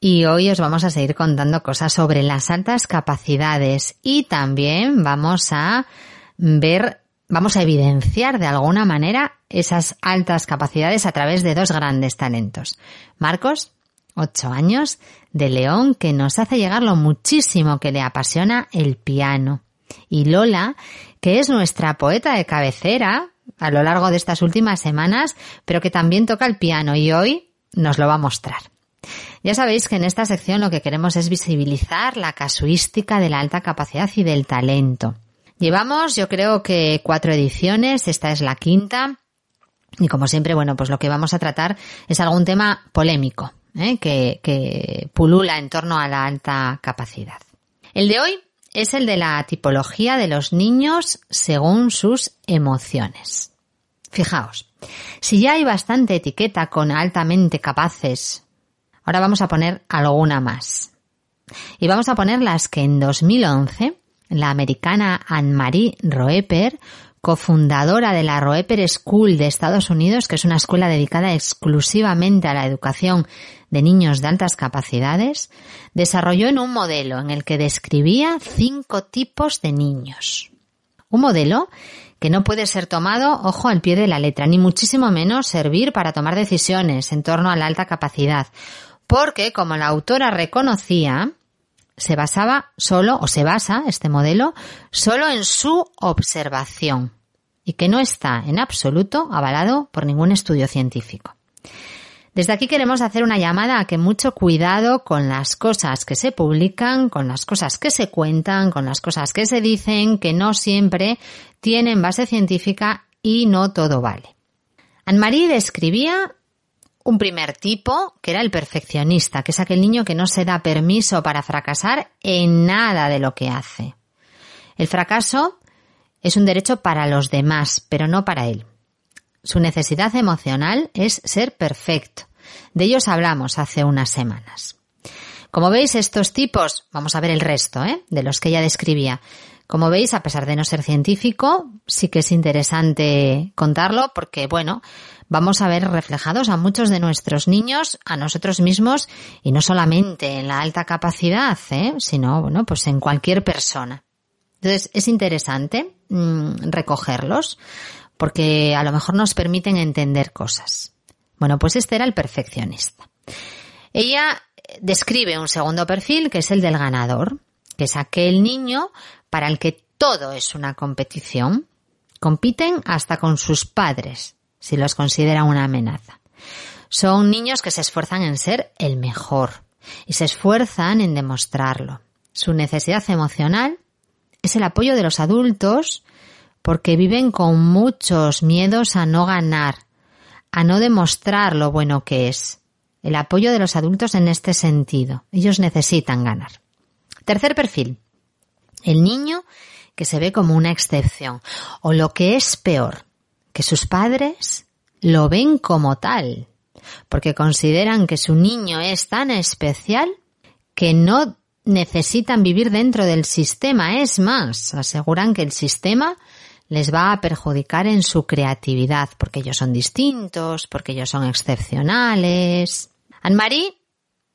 Y hoy os vamos a seguir contando cosas sobre las altas capacidades y también vamos a ver, vamos a evidenciar de alguna manera esas altas capacidades a través de dos grandes talentos. Marcos, ocho años, de León, que nos hace llegar lo muchísimo que le apasiona el piano. Y Lola, que es nuestra poeta de cabecera a lo largo de estas últimas semanas, pero que también toca el piano y hoy nos lo va a mostrar. Ya sabéis que en esta sección lo que queremos es visibilizar la casuística de la alta capacidad y del talento. Llevamos, yo creo que cuatro ediciones, esta es la quinta, y como siempre, bueno, pues lo que vamos a tratar es algún tema polémico, ¿eh? que, que pulula en torno a la alta capacidad. El de hoy es el de la tipología de los niños según sus emociones. Fijaos, Si ya hay bastante etiqueta con altamente capaces, ahora vamos a poner alguna más. Y vamos a poner las que en 2011 la americana Anne-Marie Roeper, cofundadora de la Roeper School de Estados Unidos, que es una escuela dedicada exclusivamente a la educación de niños de altas capacidades, desarrolló en un modelo en el que describía cinco tipos de niños. Un modelo que no puede ser tomado, ojo, al pie de la letra, ni muchísimo menos servir para tomar decisiones en torno a la alta capacidad, porque, como la autora reconocía, se basaba solo, o se basa este modelo, solo en su observación y que no está en absoluto avalado por ningún estudio científico. Desde aquí queremos hacer una llamada a que mucho cuidado con las cosas que se publican, con las cosas que se cuentan, con las cosas que se dicen, que no siempre tienen base científica y no todo vale. Anne-Marie describía un primer tipo, que era el perfeccionista, que es aquel niño que no se da permiso para fracasar en nada de lo que hace. El fracaso es un derecho para los demás, pero no para él. Su necesidad emocional es ser perfecto. De ellos hablamos hace unas semanas. Como veis, estos tipos, vamos a ver el resto, ¿eh? de los que ella describía. Como veis, a pesar de no ser científico, sí que es interesante contarlo porque, bueno, vamos a ver reflejados a muchos de nuestros niños, a nosotros mismos, y no solamente en la alta capacidad, ¿eh? sino, bueno, pues en cualquier persona. Entonces, es interesante mm, recogerlos porque a lo mejor nos permiten entender cosas. Bueno, pues este era el perfeccionista. Ella describe un segundo perfil que es el del ganador, que es aquel niño para el que todo es una competición. Compiten hasta con sus padres, si los considera una amenaza. Son niños que se esfuerzan en ser el mejor y se esfuerzan en demostrarlo. Su necesidad emocional es el apoyo de los adultos porque viven con muchos miedos a no ganar, a no demostrar lo bueno que es. El apoyo de los adultos en este sentido. Ellos necesitan ganar. Tercer perfil. El niño que se ve como una excepción. O lo que es peor, que sus padres lo ven como tal. Porque consideran que su niño es tan especial que no necesitan vivir dentro del sistema. Es más, aseguran que el sistema les va a perjudicar en su creatividad, porque ellos son distintos, porque ellos son excepcionales. Anne-Marie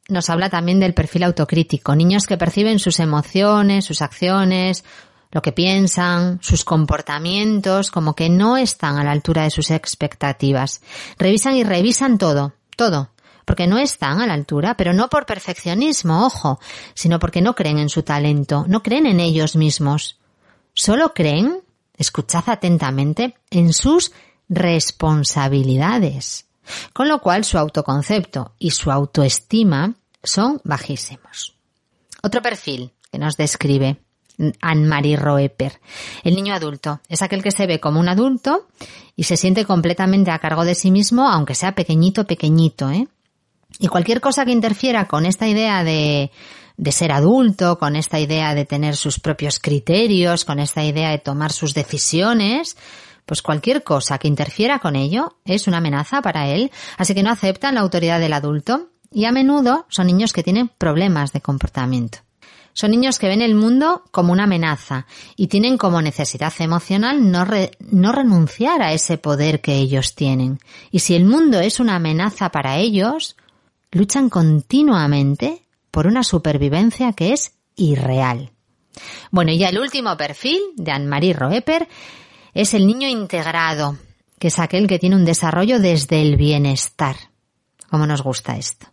nos habla también del perfil autocrítico, niños que perciben sus emociones, sus acciones, lo que piensan, sus comportamientos, como que no están a la altura de sus expectativas. Revisan y revisan todo, todo, porque no están a la altura, pero no por perfeccionismo, ojo, sino porque no creen en su talento, no creen en ellos mismos. Solo creen escuchad atentamente, en sus responsabilidades. Con lo cual su autoconcepto y su autoestima son bajísimos. Otro perfil que nos describe Anne-Marie Roeper. El niño adulto es aquel que se ve como un adulto y se siente completamente a cargo de sí mismo, aunque sea pequeñito, pequeñito, ¿eh? Y cualquier cosa que interfiera con esta idea de ser adulto, con esta idea de tener sus propios criterios, con esta idea de tomar sus decisiones, pues cualquier cosa que interfiera con ello es una amenaza para él, así que no aceptan la autoridad del adulto y a menudo son niños que tienen problemas de comportamiento. Son niños que ven el mundo como una amenaza y tienen como necesidad emocional no, no renunciar a ese poder que ellos tienen. Y si el mundo es una amenaza para ellos, luchan continuamente por una supervivencia que es irreal. Bueno, y ya el último perfil de Anne-Marie Roeper es el niño integrado, que es aquel que tiene un desarrollo desde el bienestar. ¿Cómo nos gusta esto?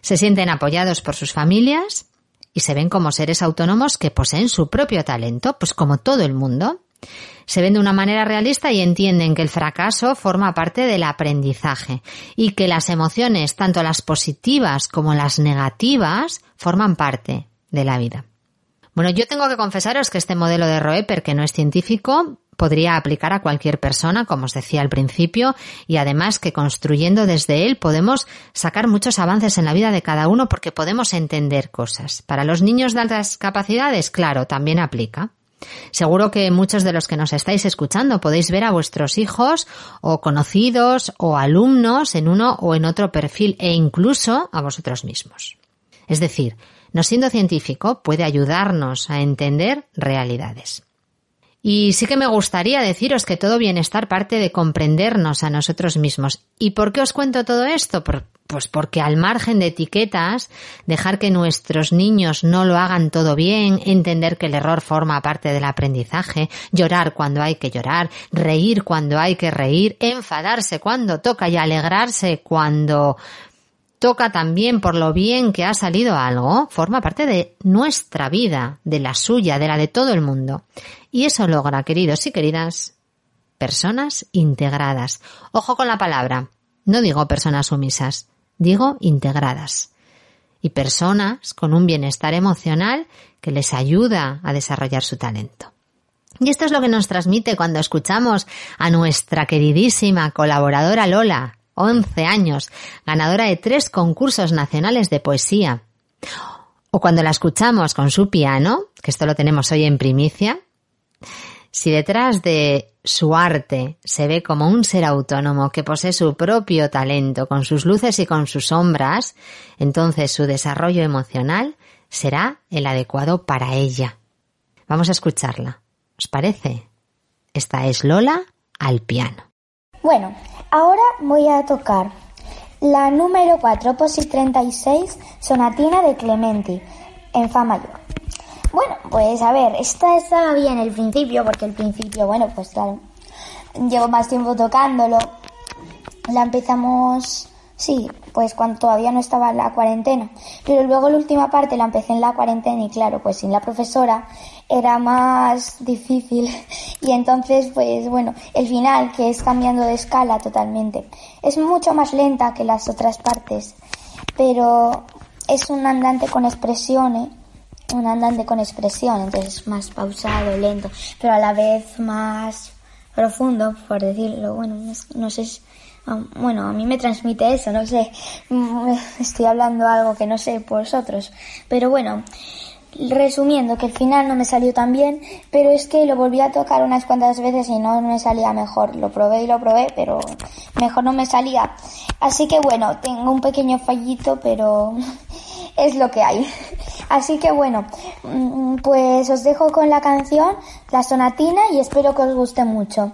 Se sienten apoyados por sus familias y se ven como seres autónomos que poseen su propio talento, pues como todo el mundo. Se ven de una manera realista y entienden que el fracaso forma parte del aprendizaje y que las emociones, tanto las positivas como las negativas, forman parte de la vida. Bueno, yo tengo que confesaros que este modelo de Roeper, que no es científico, podría aplicar a cualquier persona, como os decía al principio, y además que construyendo desde él podemos sacar muchos avances en la vida de cada uno porque podemos entender cosas. Para los niños de altas capacidades, claro, también aplica. Seguro que muchos de los que nos estáis escuchando podéis ver a vuestros hijos o conocidos o alumnos en uno o en otro perfil e incluso a vosotros mismos. Es decir, no siendo científico puede ayudarnos a entender realidades. Y sí que me gustaría deciros que todo bienestar parte de comprendernos a nosotros mismos. ¿Y por qué os cuento todo esto? Pues porque al margen de etiquetas, dejar que nuestros niños no lo hagan todo bien, entender que el error forma parte del aprendizaje, llorar cuando hay que llorar, reír cuando hay que reír, enfadarse cuando toca y alegrarse cuando toca también por lo bien que ha salido algo, forma parte de nuestra vida, de la suya, de la de todo el mundo. Y eso logra, queridos y queridas, personas integradas. Ojo con la palabra. No digo personas sumisas, digo integradas. Y personas con un bienestar emocional que les ayuda a desarrollar su talento. Y esto es lo que nos transmite cuando escuchamos a nuestra queridísima colaboradora Lola, 11 años, ganadora de tres concursos nacionales de poesía. O cuando la escuchamos con su piano, que esto lo tenemos hoy en primicia, si detrás de su arte se ve como un ser autónomo que posee su propio talento con sus luces y con sus sombras, entonces su desarrollo emocional será el adecuado para ella. Vamos a escucharla. ¿Os parece? Esta es Lola al piano. Bueno, ahora voy a tocar la número 4, Opus 36, Sonatina de Clementi, en Fa mayor. Bueno, pues a ver, esta estaba bien el principio, porque el principio, bueno, pues claro, llevo más tiempo tocándolo. La empezamos, sí, pues cuando todavía no estaba la cuarentena. Pero luego la última parte la empecé en la cuarentena y claro, pues sin la profesora era más (laughs) difícil. Y entonces, pues bueno, el final, que es cambiando de escala totalmente, es mucho más lenta que las otras partes, pero es un andante con expresiones, un andante con expresión, entonces más pausado, lento, pero a la vez más profundo, por decirlo. Bueno, no sé, bueno, a mí me transmite eso, no sé, (laughs) estoy hablando algo que no sé por vosotros, pero bueno, resumiendo que el final no me salió tan bien, pero es que lo volví a tocar unas cuantas veces y no me salía mejor. Lo probé y lo probé, pero mejor no me salía. Así que bueno, tengo un pequeño fallito, pero (laughs) es lo que hay. Así que bueno, mm, pues os dejo con la canción, la sonatina y espero que os guste mucho.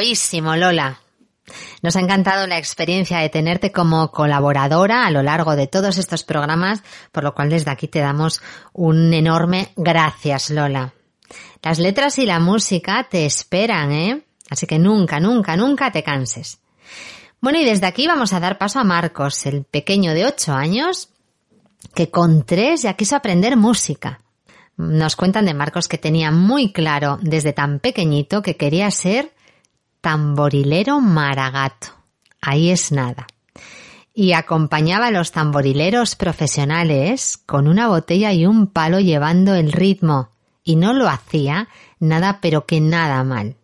Bravísimo, Lola. Nos ha encantado la experiencia de tenerte como colaboradora a lo largo de todos estos programas, por lo cual desde aquí te damos un enorme gracias, Lola. Las letras y la música te esperan, ¿eh? Así que nunca, nunca, nunca te canses. Bueno, y desde aquí vamos a dar paso a Marcos, el pequeño de 8 años, que con 3 ya quiso aprender música. Nos cuentan de Marcos que tenía muy claro desde tan pequeñito que quería ser tamborilero maragato. Ahí es nada. Y acompañaba a los tamborileros profesionales con una botella y un palo llevando el ritmo. Y no lo hacía nada pero que nada mal.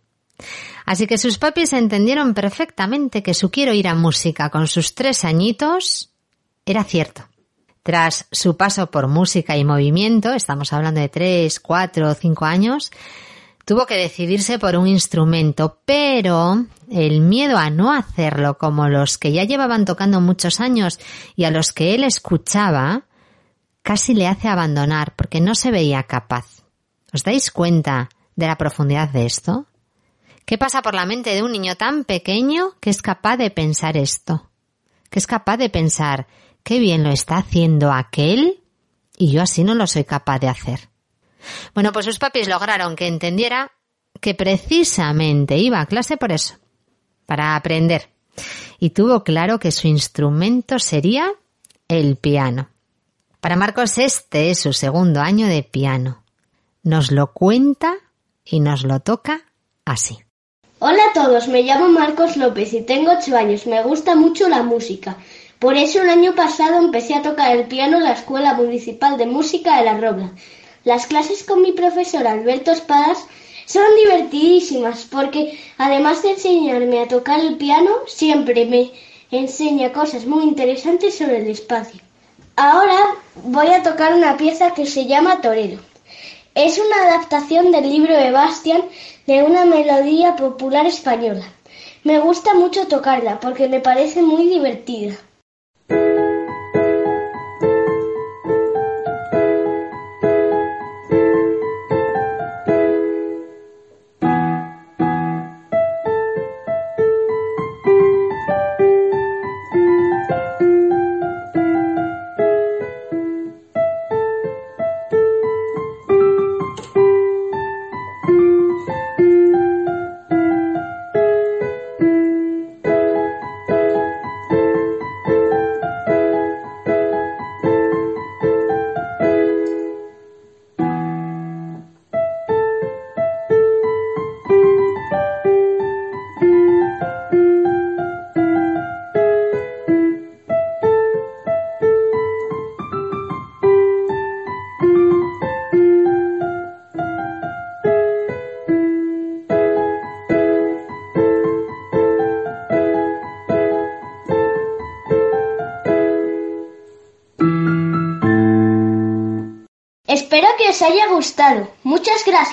Así que sus papis entendieron perfectamente que su quiero ir a música con sus tres añitos era cierto. Tras su paso por música y movimiento, estamos hablando de tres, cuatro o cinco años, tuvo que decidirse por un instrumento, pero el miedo a no hacerlo como los que ya llevaban tocando muchos años y a los que él escuchaba, casi le hace abandonar porque no se veía capaz. ¿Os dais cuenta de la profundidad de esto? ¿Qué pasa por la mente de un niño tan pequeño que es capaz de pensar esto? Que es capaz de pensar, qué bien lo está haciendo aquel y yo así no lo soy capaz de hacer. Bueno, pues sus papis lograron que entendiera que precisamente iba a clase por eso, para aprender. Y tuvo claro que su instrumento sería el piano. Para Marcos este es su segundo año de piano. Nos lo cuenta y nos lo toca así. Hola a todos, me llamo Marcos López y tengo 8 años. Me gusta mucho la música. Por eso el año pasado empecé a tocar el piano en la Escuela Municipal de Música de La Robla. Las clases con mi profesor Alberto Espadas son divertidísimas porque además de enseñarme a tocar el piano, siempre me enseña cosas muy interesantes sobre el espacio. Ahora voy a tocar una pieza que se llama Torero. Es una adaptación del libro de Bastian de una melodía popular española. Me gusta mucho tocarla porque me parece muy divertida.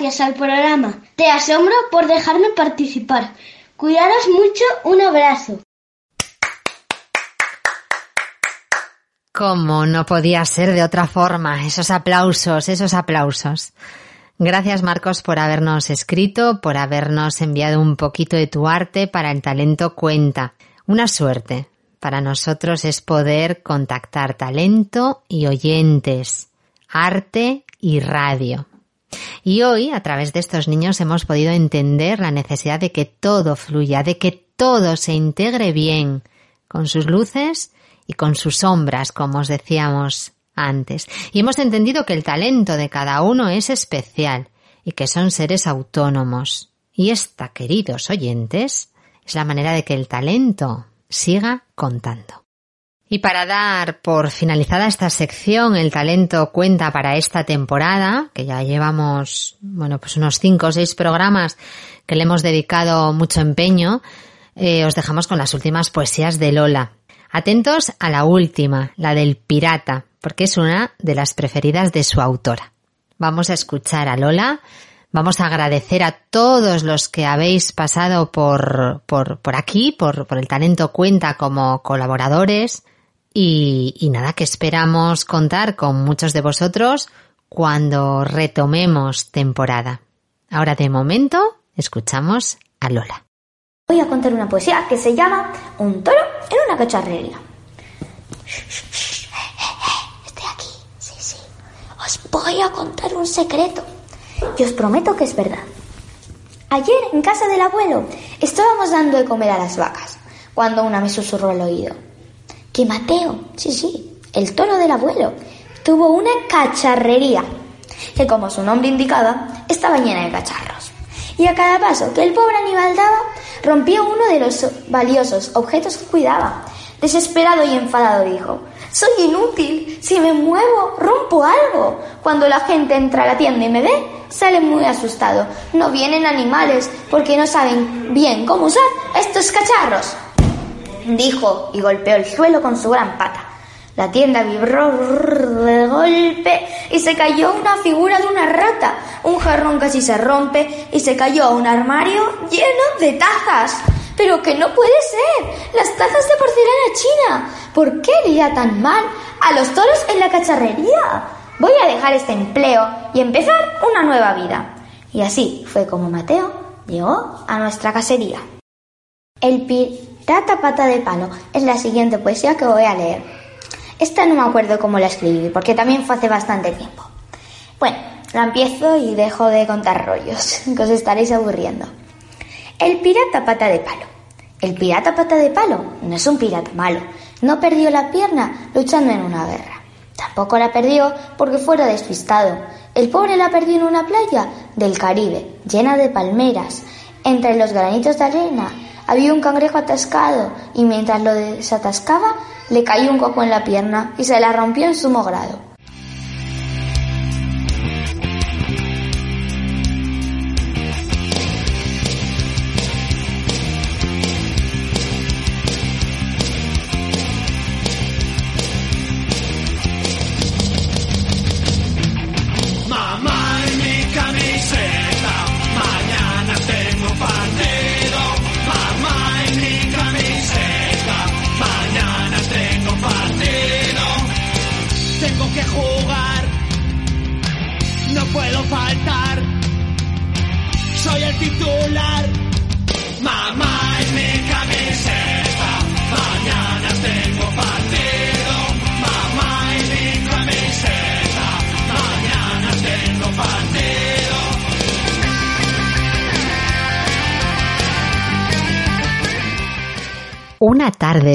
Gracias al programa. Te asombro por dejarme participar. Cuidaros mucho. Un abrazo. Como no podía ser de otra forma, esos aplausos, esos aplausos. Gracias Marcos por habernos escrito, por habernos enviado un poquito de tu arte para el talento cuenta. Una suerte. Para nosotros es poder contactar talento y oyentes, arte y radio. Y hoy, a través de estos niños, hemos podido entender la necesidad de que todo fluya, de que todo se integre bien, con sus luces y con sus sombras, como os decíamos antes. Y hemos entendido que el talento de cada uno es especial y que son seres autónomos. Y esta, queridos oyentes, es la manera de que el talento siga contando. Y para dar por finalizada esta sección, el talento cuenta para esta temporada, que ya llevamos, bueno, pues unos cinco o seis programas que le hemos dedicado mucho empeño, eh, os dejamos con las últimas poesías de Lola. Atentos a la última, la del pirata, porque es una de las preferidas de su autora. Vamos a escuchar a Lola, vamos a agradecer a todos los que habéis pasado por, por, por aquí, por, por el talento cuenta como colaboradores y, nada, que esperamos contar con muchos de vosotros cuando retomemos temporada. Ahora de momento escuchamos a Lola. contar una poesía que se llama Un toro en una cacharrería. Estoy aquí, sí, sí. Os voy a contar un secreto. Y os prometo que es verdad. Ayer, en casa del abuelo, estábamos dando de comer a las vacas, cuando una me susurró al oído. Que Mateo, sí, sí, el toro del abuelo, tuvo una cacharrería, que como su nombre indicaba, estaba llena de cacharros. Y a cada paso que el pobre animal daba, rompía uno de los valiosos objetos que cuidaba. Desesperado y enfadado dijo, soy inútil, si me muevo, rompo algo. Cuando la gente entra a la tienda y me ve, sale muy asustado. No vienen animales porque no saben bien cómo usar estos cacharros. Dijo y golpeó el suelo con su gran pata. La tienda vibró de golpe y se cayó una figura de una rata. Un jarrón casi se rompe y se cayó a un armario lleno de tazas. Pero que no puede ser. Las tazas de porcelana china. ¿Por qué le iba tan mal a los toros en la cacharrería? Voy a dejar este empleo y empezar una nueva vida. Y así fue como Mateo llegó a nuestra casería. El pirata pata de palo es la siguiente poesía que voy a leer. Esta no me acuerdo cómo la escribí, porque también fue hace bastante tiempo. Bueno, la empiezo y dejo de contar rollos, (laughs) que os estaréis aburriendo. El pirata pata de palo. El pirata pata de palo no es un pirata malo. No perdió la pierna luchando en una guerra. Tampoco la perdió porque fuera despistado. El pobre la perdió en una playa del Caribe, llena de palmeras. Entre los granitos de arena había un cangrejo atascado y mientras lo desatascaba le cayó un coco en la pierna y se la rompió en sumo grado.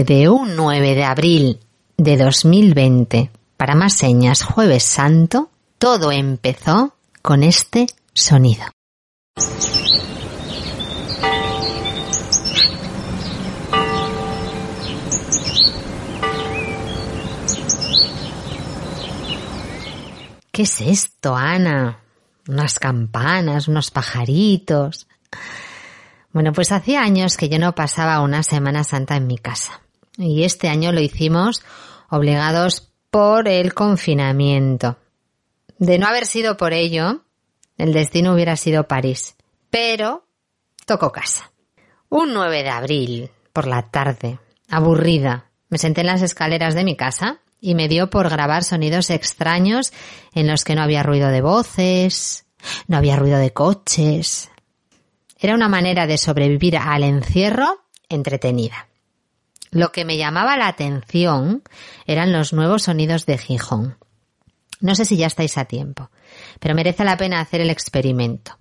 De un 9 de abril de 2020, para más señas jueves santo, todo empezó con este sonido. ¿Qué es esto, Ana? Unas campanas, unos pajaritos. Bueno, pues hacía años que yo no pasaba una Semana Santa en mi casa. Y este año lo hicimos obligados por el confinamiento. De no haber sido por ello, el destino hubiera sido París. Pero tocó casa. Un 9 de abril, por la tarde, aburrida, me senté en las escaleras de mi casa y me dio por grabar sonidos extraños en los que no había ruido de voces, no había ruido de coches. Era una manera de sobrevivir al encierro entretenida. Lo que me llamaba la atención eran los nuevos sonidos de Gijón. No sé si ya estáis a tiempo, pero merece la pena hacer el experimento.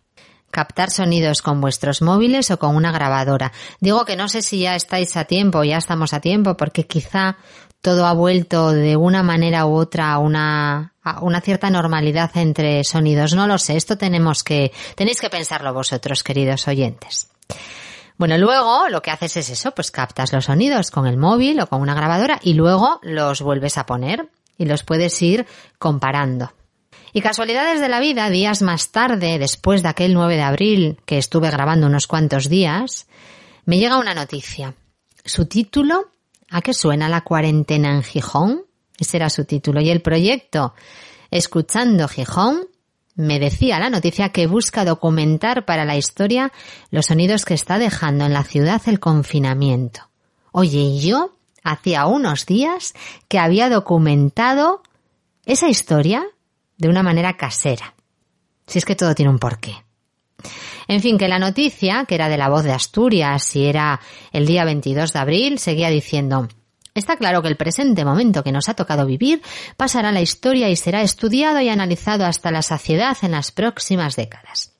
Captar sonidos con vuestros móviles o con una grabadora. Digo que no sé si ya estáis a tiempo, ya estamos a tiempo, porque quizá todo ha vuelto de una manera u otra a una, a una cierta normalidad entre sonidos. No lo sé, esto tenemos que, tenéis que pensarlo vosotros, queridos oyentes. Bueno, luego lo que haces es eso, pues captas los sonidos con el móvil o con una grabadora y luego los vuelves a poner y los puedes ir comparando. Y casualidades de la vida, días más tarde, después de aquel 9 de abril que estuve grabando unos cuantos días, me llega una noticia. Su título, ¿a qué suena la cuarentena en Gijón? Ese era su título. Y el proyecto, Escuchando Gijón, me decía la noticia que busca documentar para la historia los sonidos que está dejando en la ciudad el confinamiento. Oye, yo hacía unos días que había documentado esa historia de una manera casera. Si es que todo tiene un porqué. En fin, que la noticia, que era de la voz de Asturias y era el día 22 de abril, seguía diciendo Está claro que el presente momento que nos ha tocado vivir pasará a la historia y será estudiado y analizado hasta la saciedad en las próximas décadas.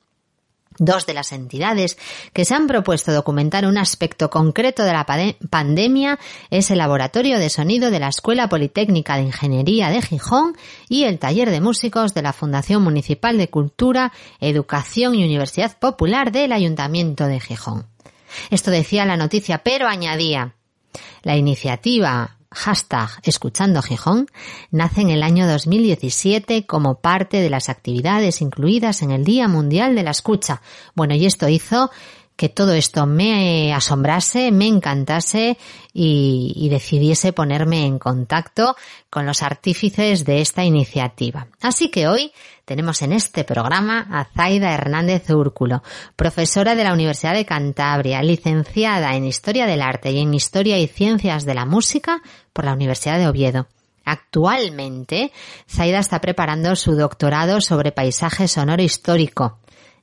Dos de las entidades que se han propuesto documentar un aspecto concreto de la pandemia es el Laboratorio de Sonido de la Escuela Politécnica de Ingeniería de Gijón y el Taller de Músicos de la Fundación Municipal de Cultura, Educación y Universidad Popular del Ayuntamiento de Gijón. Esto decía la noticia, pero añadía la iniciativa hashtag Escuchando Gijón nace en el año 2017 como parte de las actividades incluidas en el Día Mundial de la Escucha. Bueno, y esto hizo que todo esto me asombrase, me encantase y, decidiese ponerme en contacto con los artífices de esta iniciativa. Así que hoy tenemos en este programa a Zaida Hernández Úrculo, profesora de la Universidad de Cantabria, licenciada en Historia del Arte y en Historia y Ciencias de la Música por la Universidad de Oviedo. Actualmente, Zaida está preparando su doctorado sobre paisaje sonoro histórico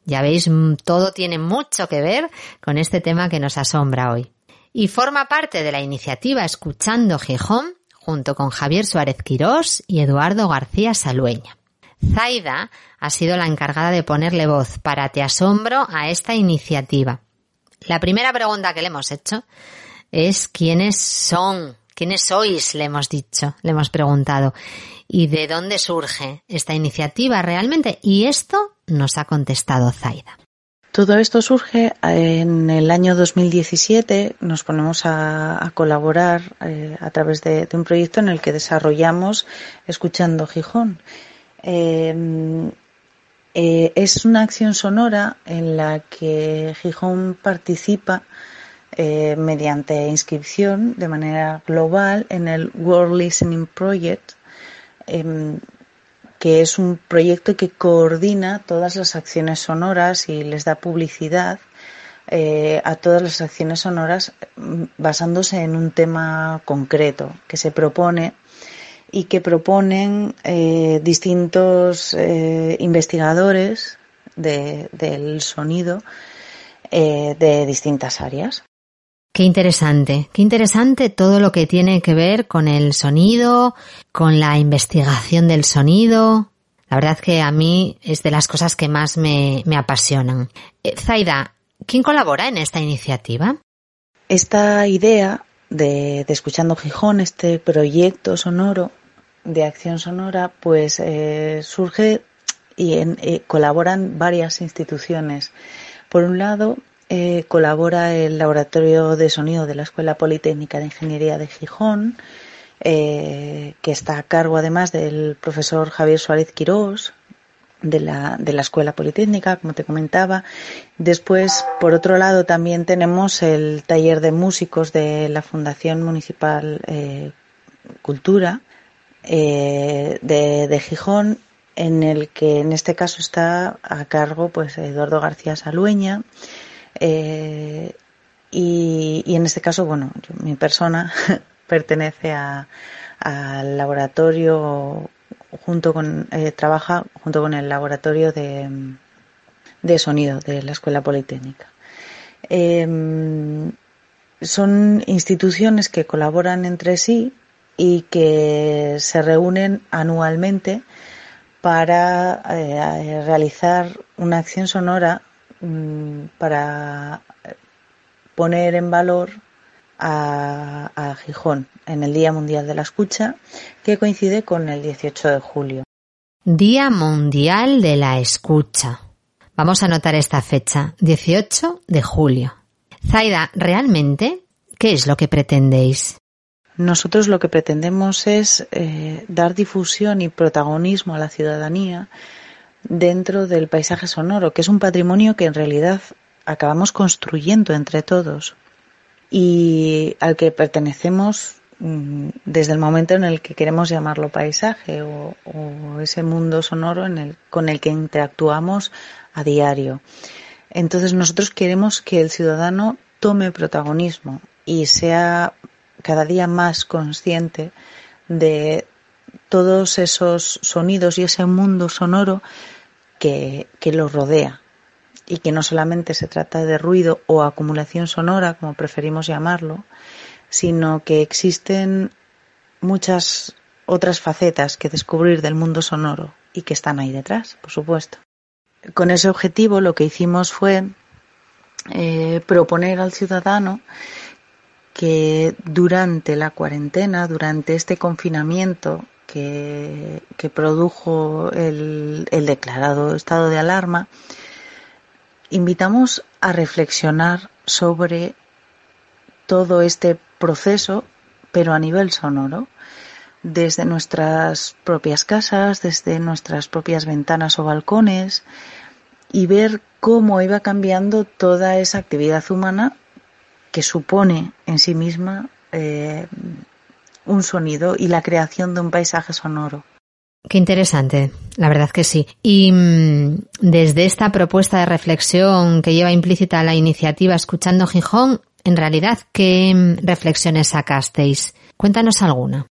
ya veis, mm, todo tiene mucho que ver con este tema que nos asombra hoy. Y forma parte de la iniciativa Escuchando Gijón junto con Javier Suárez Quirós y Eduardo García Salueña. Zaida ha sido la encargada de ponerle voz para Te Asombro a esta iniciativa. La primera pregunta que le hemos hecho es quiénes son, quiénes sois, le hemos dicho, le hemos preguntado, y de dónde surge esta iniciativa realmente. Y esto nos ha contestado Zaida. Todo esto surge en el año 2017. Nos ponemos a, colaborar eh, a través de, un proyecto en el que desarrollamos Escuchando Gijón. Em, eh, es una acción sonora en la que Gijón participa eh, mediante inscripción de manera global en el World Listening Project, em, que es un proyecto que coordina todas las acciones sonoras y les da publicidad eh, a todas las acciones sonoras mm, basándose en un tema concreto que se propone y que proponen eh, distintos eh, investigadores del sonido de distintas áreas. Qué interesante, qué interesante todo lo que tiene que ver con el sonido, con la investigación del sonido. La verdad que a mí es de las cosas que más me, apasionan. Eh, Zaida, ¿quién colabora en esta iniciativa? Esta idea de, Escuchando Gijón, este proyecto sonoro de acción sonora, pues eh, surge y eh, colaboran varias instituciones. Por un lado, eh, colabora el Laboratorio de Sonido de la Escuela Politécnica de Ingeniería de Gijón, eh, que está a cargo además del profesor Javier Suárez Quirós, de la, de la Escuela Politécnica, como te comentaba. Después, por otro lado, también tenemos el taller de músicos de la Fundación Municipal eh, Cultura de, de, Gijón, en el que en este caso está a cargo pues Eduardo García Salueña, eh, y, en este caso, bueno, mi persona (laughs) pertenece al laboratorio junto con eh, trabaja junto con el laboratorio de, de sonido de la Escuela Politécnica. Em, son instituciones que colaboran entre sí y que se reúnen anualmente para eh, realizar una acción sonora para poner en valor a, Gijón en el Día Mundial de la Escucha, que coincide con el 18 de julio. Día Mundial de la Escucha. Vamos a anotar esta fecha, 18 de julio. Zaida, ¿realmente qué es lo que pretendéis? Nosotros lo que pretendemos es eh, dar difusión y protagonismo a la ciudadanía dentro del paisaje sonoro, que es un patrimonio que en realidad acabamos construyendo entre todos y al que pertenecemos mm, desde el momento en el que queremos llamarlo paisaje o, ese mundo sonoro en el, con el que interactuamos a diario. Entonces nosotros queremos que el ciudadano tome protagonismo y sea cada día más consciente de todos esos sonidos y ese mundo sonoro que, que lo rodea y que no solamente se trata de ruido o acumulación sonora, como preferimos llamarlo, sino que existen muchas otras facetas que descubrir del mundo sonoro y que están ahí detrás, por supuesto. Con ese objetivo lo que hicimos fue eh, proponer al ciudadano que durante la cuarentena, durante este confinamiento que, produjo el, el declarado estado de alarma, invitamos a reflexionar sobre todo este proceso, pero a nivel sonoro, desde nuestras propias casas, desde nuestras propias ventanas o balcones, y ver cómo iba cambiando toda esa actividad humana que supone en sí misma eh, un sonido y la creación de un paisaje sonoro. Qué interesante, la verdad que sí. Y mm, desde esta propuesta de reflexión que lleva implícita la iniciativa Escuchando Gijón, en realidad, ¿qué mm, reflexiones sacasteis? Cuéntanos alguna.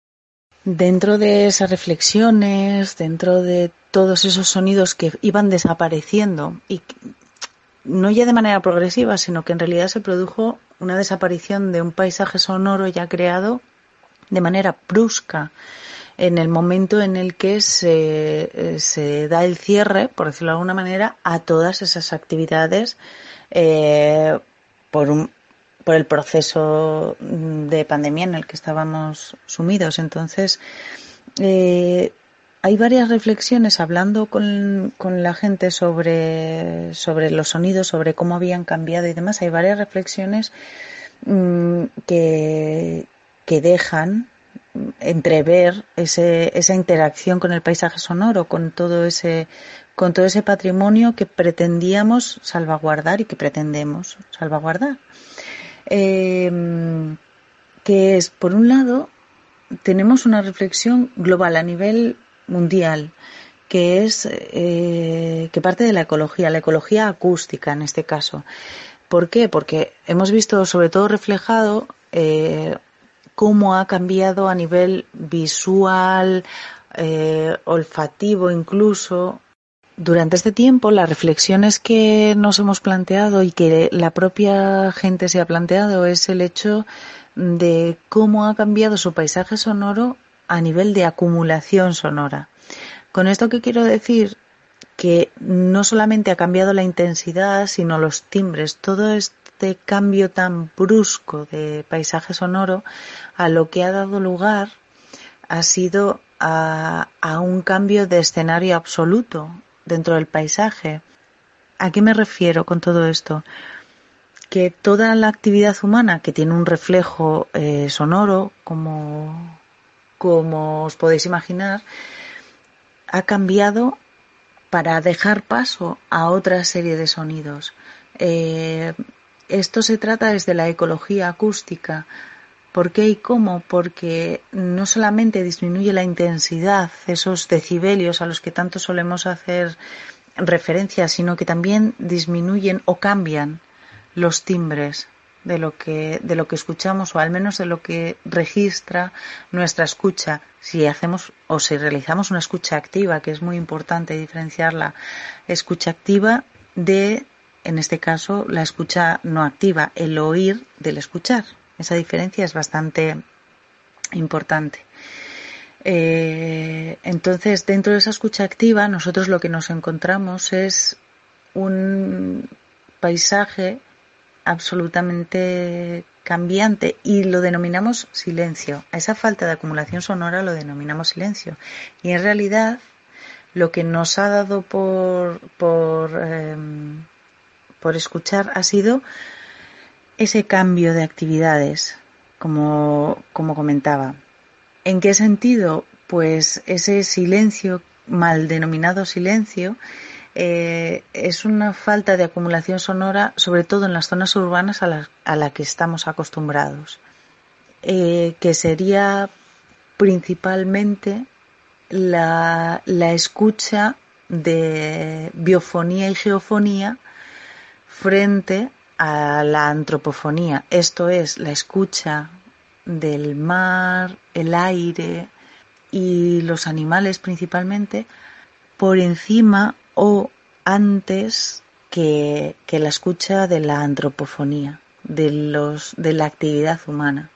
Dentro de esas reflexiones, dentro de todos esos sonidos que iban desapareciendo y no ya de manera progresiva, sino que en realidad se produjo una desaparición de un paisaje sonoro ya creado de manera brusca en el momento en el que se, eh, se da el cierre, por decirlo de alguna manera, a todas esas actividades eh, por, un, por el proceso de pandemia en el que estábamos sumidos. Entonces, eh, hay varias reflexiones hablando con, con la gente sobre, sobre los sonidos, sobre cómo habían cambiado y demás. Hay varias reflexiones mm, que, que dejan entrever ese, esa interacción con el paisaje sonoro, con todo ese, con todo ese patrimonio que pretendíamos salvaguardar y que pretendemos salvaguardar. Eh, que es, por un lado, tenemos una reflexión global a nivel mundial que es eh, que parte de la ecología, la ecología acústica en este caso. ¿Por qué? Porque hemos visto sobre todo reflejado eh, cómo ha cambiado a nivel visual, eh, olfativo incluso. Durante este tiempo, las reflexiones que nos hemos planteado y que la propia gente se ha planteado es el hecho de cómo ha cambiado su paisaje sonoro a nivel de acumulación sonora. Con esto que quiero decir que no solamente ha cambiado la intensidad, sino los timbres, todo este cambio tan brusco de paisaje sonoro a lo que ha dado lugar ha sido a, un cambio de escenario absoluto dentro del paisaje. ¿A qué me refiero con todo esto? Que toda la actividad humana que tiene un reflejo eh, sonoro, como, como os podéis imaginar, ha cambiado para dejar paso a otra serie de sonidos. Eh, esto se trata desde la ecología acústica. ¿Por qué y cómo? Porque no solamente disminuye la intensidad, esos decibelios a los que tanto solemos hacer referencia, sino que también disminuyen o cambian los timbres de lo que de lo que escuchamos o al menos de lo que registra nuestra escucha si hacemos o si realizamos una escucha activa que es muy importante diferenciar la escucha activa de en este caso la escucha no activa el oír del escuchar esa diferencia es bastante importante eh, entonces dentro de esa escucha activa nosotros lo que nos encontramos es un paisaje absolutamente cambiante y lo denominamos silencio. A esa falta de acumulación sonora lo denominamos silencio. Y en realidad lo que nos ha dado por, por, eh, por escuchar ha sido ese cambio de actividades, como, como comentaba. ¿En qué sentido? Pues ese silencio, mal denominado silencio, eh, es una falta de acumulación sonora, sobre todo en las zonas urbanas a la, a la que estamos acostumbrados, eh, que sería principalmente la, la escucha de biofonía y geofonía frente a la antropofonía, esto es la escucha del mar, el aire y los animales principalmente por encima o antes que, la escucha de la antropofonía, de, los, de la actividad humana.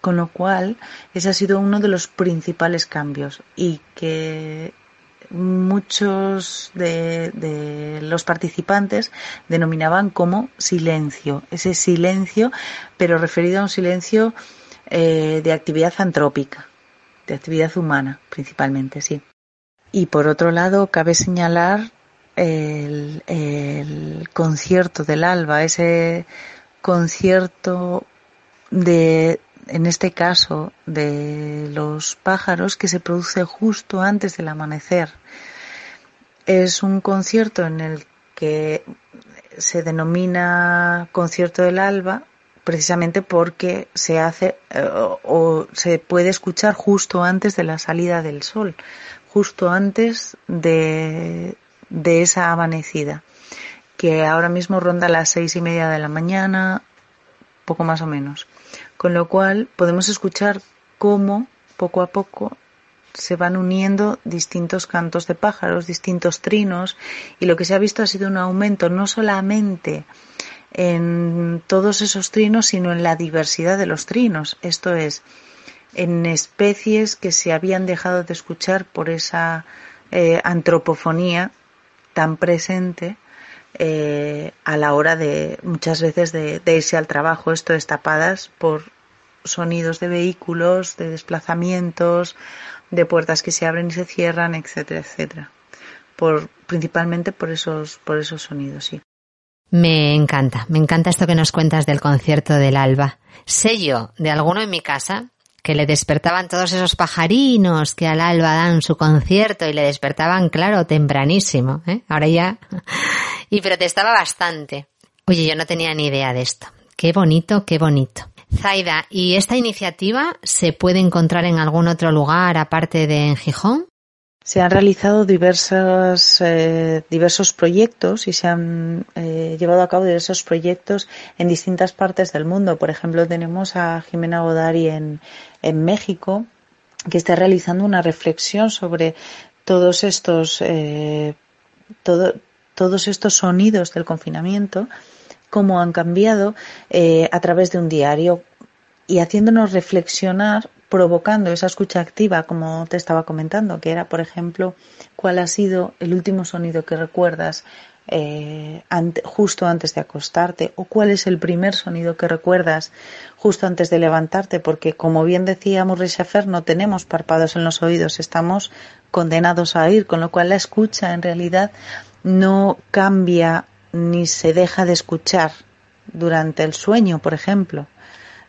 Con lo cual, ese ha sido uno de los principales cambios y que muchos de, los participantes denominaban como silencio, ese silencio, pero referido a un silencio eh, de actividad antrópica, de actividad humana principalmente, sí. Y por otro lado, cabe señalar el, el concierto del alba, ese concierto de, en este caso, de los pájaros que se produce justo antes del amanecer. Es un concierto en el que se denomina concierto del alba precisamente porque se hace eh, o se puede escuchar justo antes de la salida del sol, justo antes de, esa amanecida, que ahora mismo ronda las seis y media de la mañana, poco más o menos. Con lo cual podemos escuchar cómo poco a poco se van uniendo distintos cantos de pájaros, distintos trinos, y lo que se ha visto ha sido un aumento no solamente en todos esos trinos, sino en la diversidad de los trinos. Esto es, en especies que se habían dejado de escuchar por esa eh, antropofonía tan presente eh, a la hora de muchas veces de, de, irse al trabajo, esto es tapadas por sonidos de vehículos, de desplazamientos, de puertas que se abren y se cierran, etcétera, etcétera. Por, principalmente por esos, por esos sonidos, sí. Me encanta, me encanta esto que nos cuentas del concierto del alba. Sé yo de alguno en mi casa que le despertaban todos esos pajarinos que al alba dan su concierto y le despertaban, claro, tempranísimo. ¿eh? Ahora ya. (laughs) y protestaba bastante. Oye, yo no tenía ni idea de esto. Qué bonito, qué bonito. Zaida, ¿y esta iniciativa se puede encontrar en algún otro lugar aparte de en Gijón? Se han realizado diversos, eh, diversos proyectos y se han eh, llevado a cabo diversos proyectos en distintas partes del mundo. Por ejemplo, tenemos a Jimena Godari en, en México, que está realizando una reflexión sobre todos estos, eh, todo, todos estos sonidos del confinamiento, cómo han cambiado eh, a través de un diario y haciéndonos reflexionar provocando esa escucha activa, como te estaba comentando, que era, por ejemplo, cuál ha sido el último sonido que recuerdas eh, justo antes de acostarte o cuál es el primer sonido que recuerdas justo antes de levantarte, porque como bien decía Murray no tenemos párpados en los oídos, estamos condenados a oír, con lo cual la escucha en realidad no cambia ni se deja de escuchar durante el sueño, por ejemplo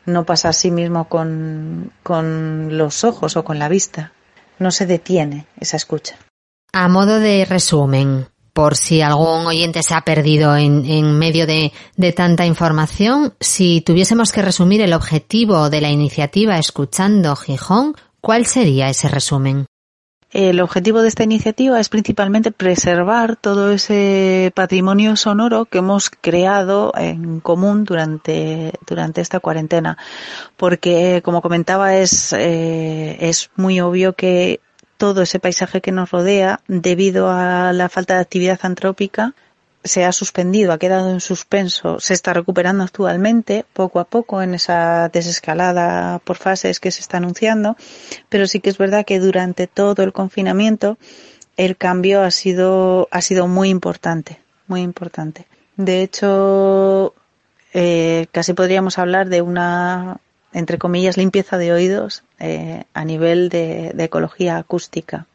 no pasa así mismo con, con los ojos o con la vista. No se detiene esa escucha. A modo de resumen, por si algún oyente se ha perdido en, en medio de, de, tanta información, si tuviésemos que resumir el objetivo de la iniciativa Escuchando Gijón, ¿cuál sería ese resumen? El objetivo de esta iniciativa es principalmente preservar todo ese patrimonio sonoro que hemos creado en común durante, durante esta cuarentena. Porque, como comentaba, es, eh, es muy obvio que todo ese paisaje que nos rodea, debido a la falta de actividad antrópica, se ha suspendido, ha quedado en suspenso, se está recuperando actualmente, poco a poco, en esa desescalada por fases que se está anunciando, pero sí que es verdad que durante todo el confinamiento el cambio ha sido, ha sido muy importante, muy importante. De hecho, eh, casi podríamos hablar de una, entre comillas, limpieza de oídos eh, a nivel de, de ecología acústica.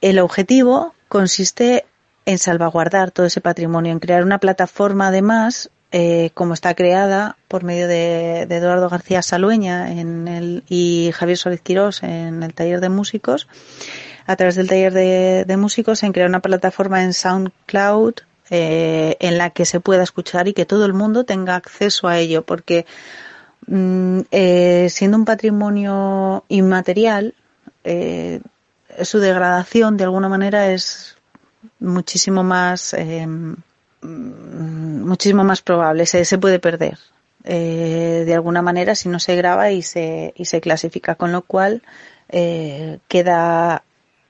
El objetivo consiste en salvaguardar todo ese patrimonio, en crear una plataforma además, eh, como está creada por medio de, de Eduardo García Salueña en el, y Javier Solís Quirós en el taller de músicos, a través del taller de, de músicos, en crear una plataforma en SoundCloud eh, en la que se pueda escuchar y que todo el mundo tenga acceso a ello, porque mm, eh, siendo un patrimonio inmaterial, eh, su degradación de alguna manera es muchísimo más eh, muchísimo más probable. Se, se puede perder eh, de alguna manera si no se graba y se y se clasifica. Con lo cual eh, queda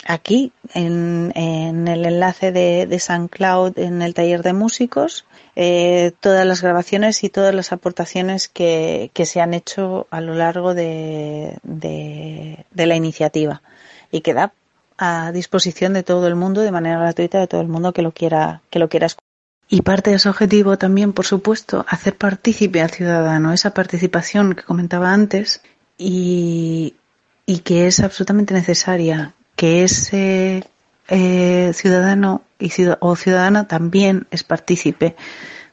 aquí en, en el enlace de, de San Cloud en el taller de músicos eh, todas las grabaciones y todas las aportaciones que, que se han hecho a lo largo de, de, de la iniciativa. Y queda a disposición de todo el mundo de manera gratuita de todo el mundo que lo quiera que lo quiera escuchar. Y parte de ese objetivo también, por supuesto, hacer partícipe al ciudadano, esa participación que comentaba antes y, y que es absolutamente necesaria, que ese eh, ciudadano y ciudad- o ciudadana también es partícipe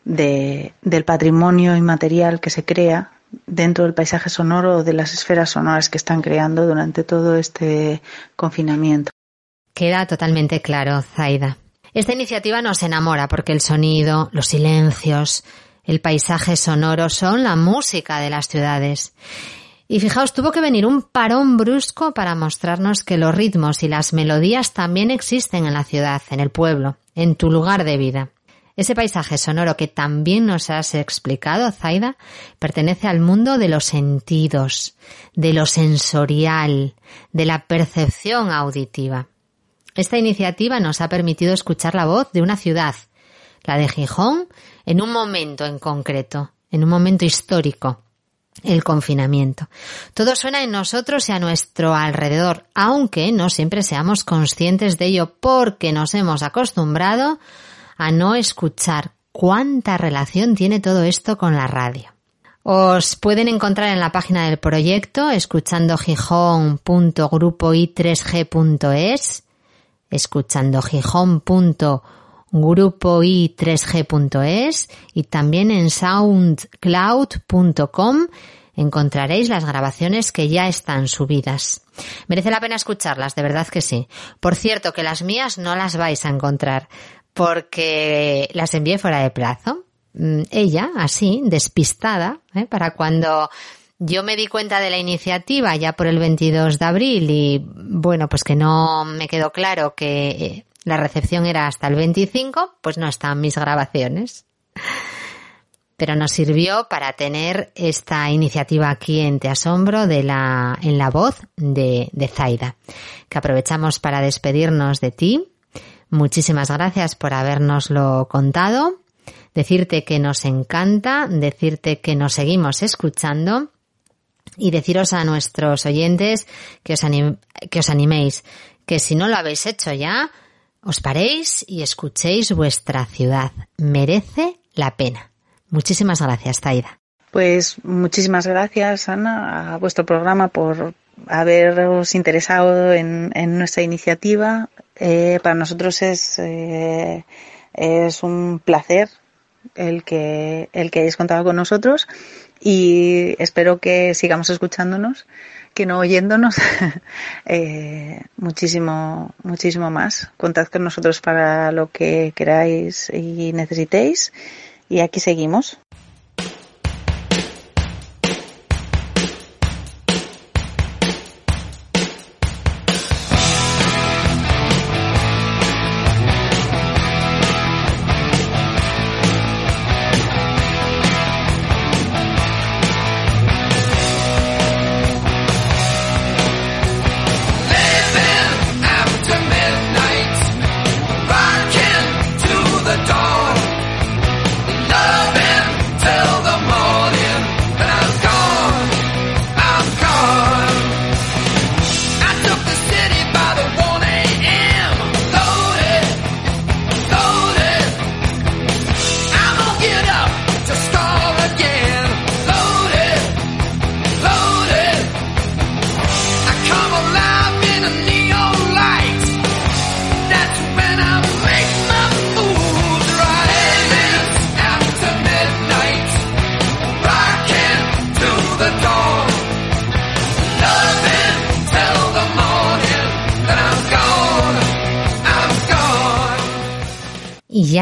de, del patrimonio inmaterial que se crea dentro del paisaje sonoro o de las esferas sonoras que están creando durante todo este confinamiento. Queda totalmente claro, Zaida. Esta iniciativa nos enamora porque el sonido, los silencios, el paisaje sonoro son la música de las ciudades. Y fijaos, tuvo que venir un parón brusco para mostrarnos que los ritmos y las melodías también existen en la ciudad, en el pueblo, en tu lugar de vida. Ese paisaje sonoro que también nos has explicado, Zaida, pertenece al mundo de los sentidos, de lo sensorial, de la percepción auditiva. Esta iniciativa nos ha permitido escuchar la voz de una ciudad, la de Gijón, en un momento en concreto, en un momento histórico, el confinamiento. Todo suena en nosotros y a nuestro alrededor, aunque no siempre seamos conscientes de ello porque nos hemos acostumbrado a no escuchar cuánta relación tiene todo esto con la radio. Os pueden encontrar en la página del proyecto escuchando gijón.grupoi3g.es, escuchando gijón.grupoi3g.es y también en soundcloud.com encontraréis las grabaciones que ya están subidas. Merece la pena escucharlas, de verdad que sí. Por cierto, que las mías no las vais a encontrar porque las envié fuera de plazo. Mm, Ella, así, despistada, ¿eh? para cuando yo me di cuenta de la iniciativa ya por el 22 de abril y bueno, pues que no me quedó claro que eh, la recepción era hasta el 25, pues no están mis grabaciones. Pero nos sirvió para tener esta iniciativa aquí en Te Asombro de la, en la voz de, de Zaida, que aprovechamos para despedirnos de ti. Muchísimas gracias por habernoslo contado, decirte que nos encanta, decirte que nos seguimos escuchando y deciros a nuestros oyentes que os, anim- que os animéis, que si no lo habéis hecho ya, os paréis y escuchéis vuestra ciudad. Merece la pena. Muchísimas gracias, Taida. Pues muchísimas gracias, Ana, a vuestro programa por haberos interesado en, en nuestra iniciativa. Eh, para nosotros es, eh, es un placer el que, el que hayáis contado con nosotros y espero que sigamos escuchándonos, que no oyéndonos (laughs) eh, muchísimo, muchísimo más. Contad con nosotros para lo que queráis y necesitéis y aquí seguimos.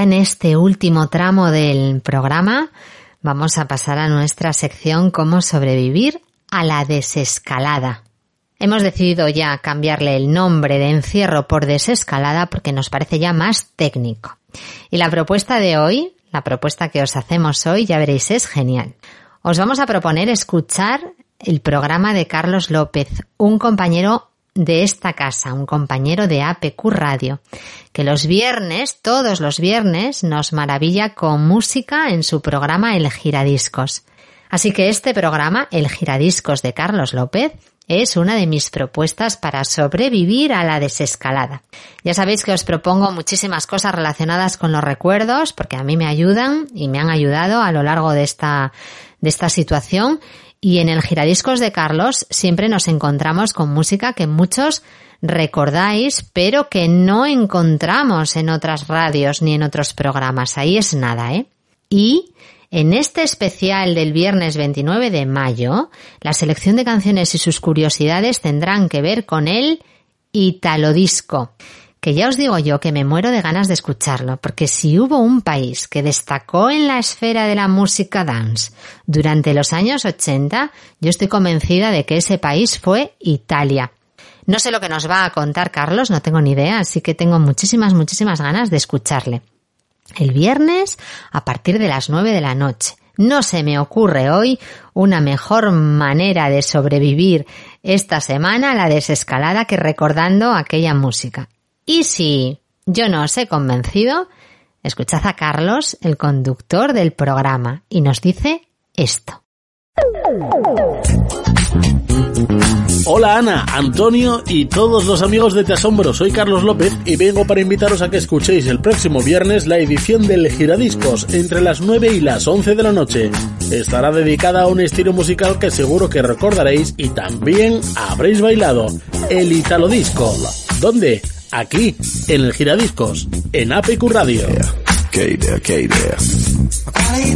En este último tramo del programa vamos a pasar a nuestra sección Cómo sobrevivir a la desescalada. Hemos decidido ya cambiarle el nombre de encierro por desescalada porque nos parece ya más técnico. Y la propuesta de hoy, la propuesta que os hacemos hoy, ya veréis, es genial. Os vamos a proponer escuchar el programa de Carlos López, un compañero de esta casa, un compañero de APQ Radio, que los viernes, todos los viernes, nos maravilla con música en su programa El Giradiscos. Así que este programa, El Giradiscos de Carlos López, es una de mis propuestas para sobrevivir a la desescalada. Ya sabéis que os propongo muchísimas cosas relacionadas con los recuerdos, porque a mí me ayudan y me han ayudado a lo largo de esta, de esta situación. Y en el giradiscos de Carlos siempre nos encontramos con música que muchos recordáis, pero que no encontramos en otras radios ni en otros programas. Ahí es nada, ¿eh? Y en este especial del viernes 29 de mayo, la selección de canciones y sus curiosidades tendrán que ver con el Italo Disco, que ya os digo yo que me muero de ganas de escucharlo, porque si hubo un país que destacó en la esfera de la música dance durante los años 80, yo estoy convencida de que ese país fue Italia. No sé lo que nos va a contar Carlos, no tengo ni idea, así que tengo muchísimas, muchísimas ganas de escucharle el viernes a partir de las 9 de la noche. No se me ocurre hoy una mejor manera de sobrevivir esta semana a la desescalada que recordando aquella música. Y si yo no os he convencido, escuchad a Carlos, el conductor del programa, y nos dice esto. Hola Ana, Antonio y todos los amigos de Te Asombro, soy Carlos López y vengo para invitaros a que escuchéis el próximo viernes la edición del Giradiscos entre las 9 y las 11 de la noche. Estará dedicada a un estilo musical que seguro que recordaréis y también habréis bailado, el Italo Disco. ¿Dónde? Aquí, en el Giradiscos, en APQ Radio. Qué idea, qué idea. ¿Qué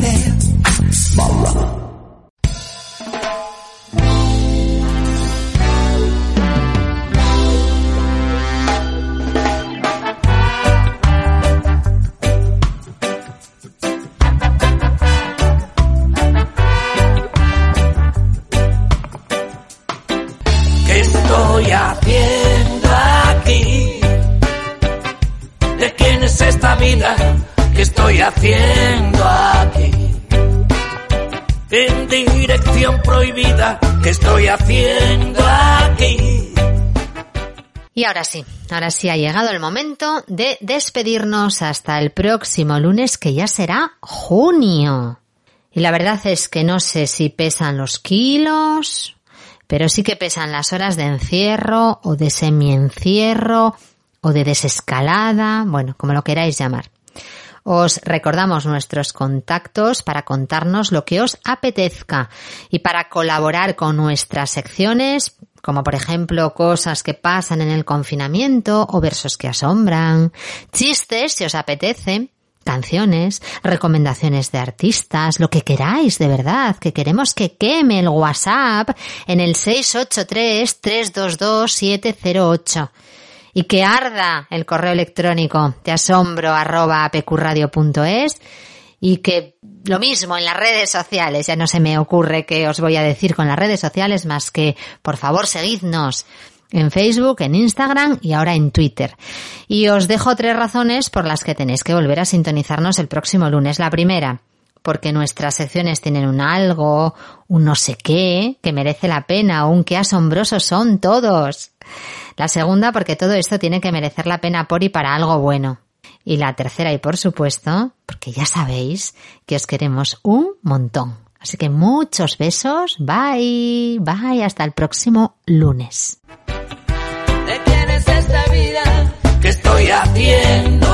Y ahora sí, ahora sí ha llegado el momento de despedirnos hasta el próximo lunes que ya será junio. Y la verdad es que no sé si pesan los kilos, pero sí que pesan las horas de encierro o de semiencierro o de desescalada, bueno, como lo queráis llamar. Os recordamos nuestros contactos para contarnos lo que os apetezca y para colaborar con nuestras secciones, como por ejemplo cosas que pasan en el confinamiento o versos que asombran, chistes si os apetece, canciones, recomendaciones de artistas, lo que queráis de verdad, que queremos que queme el WhatsApp en el 683-322-708 y que arda el correo electrónico de asombro arroba y que lo mismo en las redes sociales, ya no se me ocurre qué os voy a decir con las redes sociales más que por favor seguidnos en Facebook, en Instagram y ahora en Twitter. Y os dejo tres razones por las que tenéis que volver a sintonizarnos el próximo lunes. La primera, porque nuestras secciones tienen un algo, un no sé qué, que merece la pena, un qué asombrosos son todos. La segunda, porque todo esto tiene que merecer la pena por y para algo bueno. Y la tercera, y por supuesto, porque ya sabéis que os queremos un montón. Así que muchos besos, bye, bye, hasta el próximo lunes. ¿De quién es esta vida? ¿Qué estoy haciendo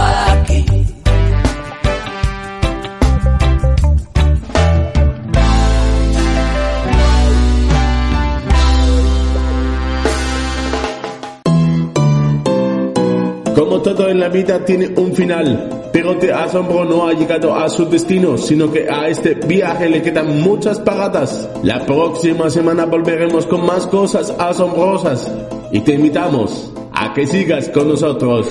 Como todo en la vida tiene un final, pero Te Asombro no ha llegado a su destino, sino que a este viaje le quedan muchas paradas. La próxima semana volveremos con más cosas asombrosas y te invitamos a que sigas con nosotros.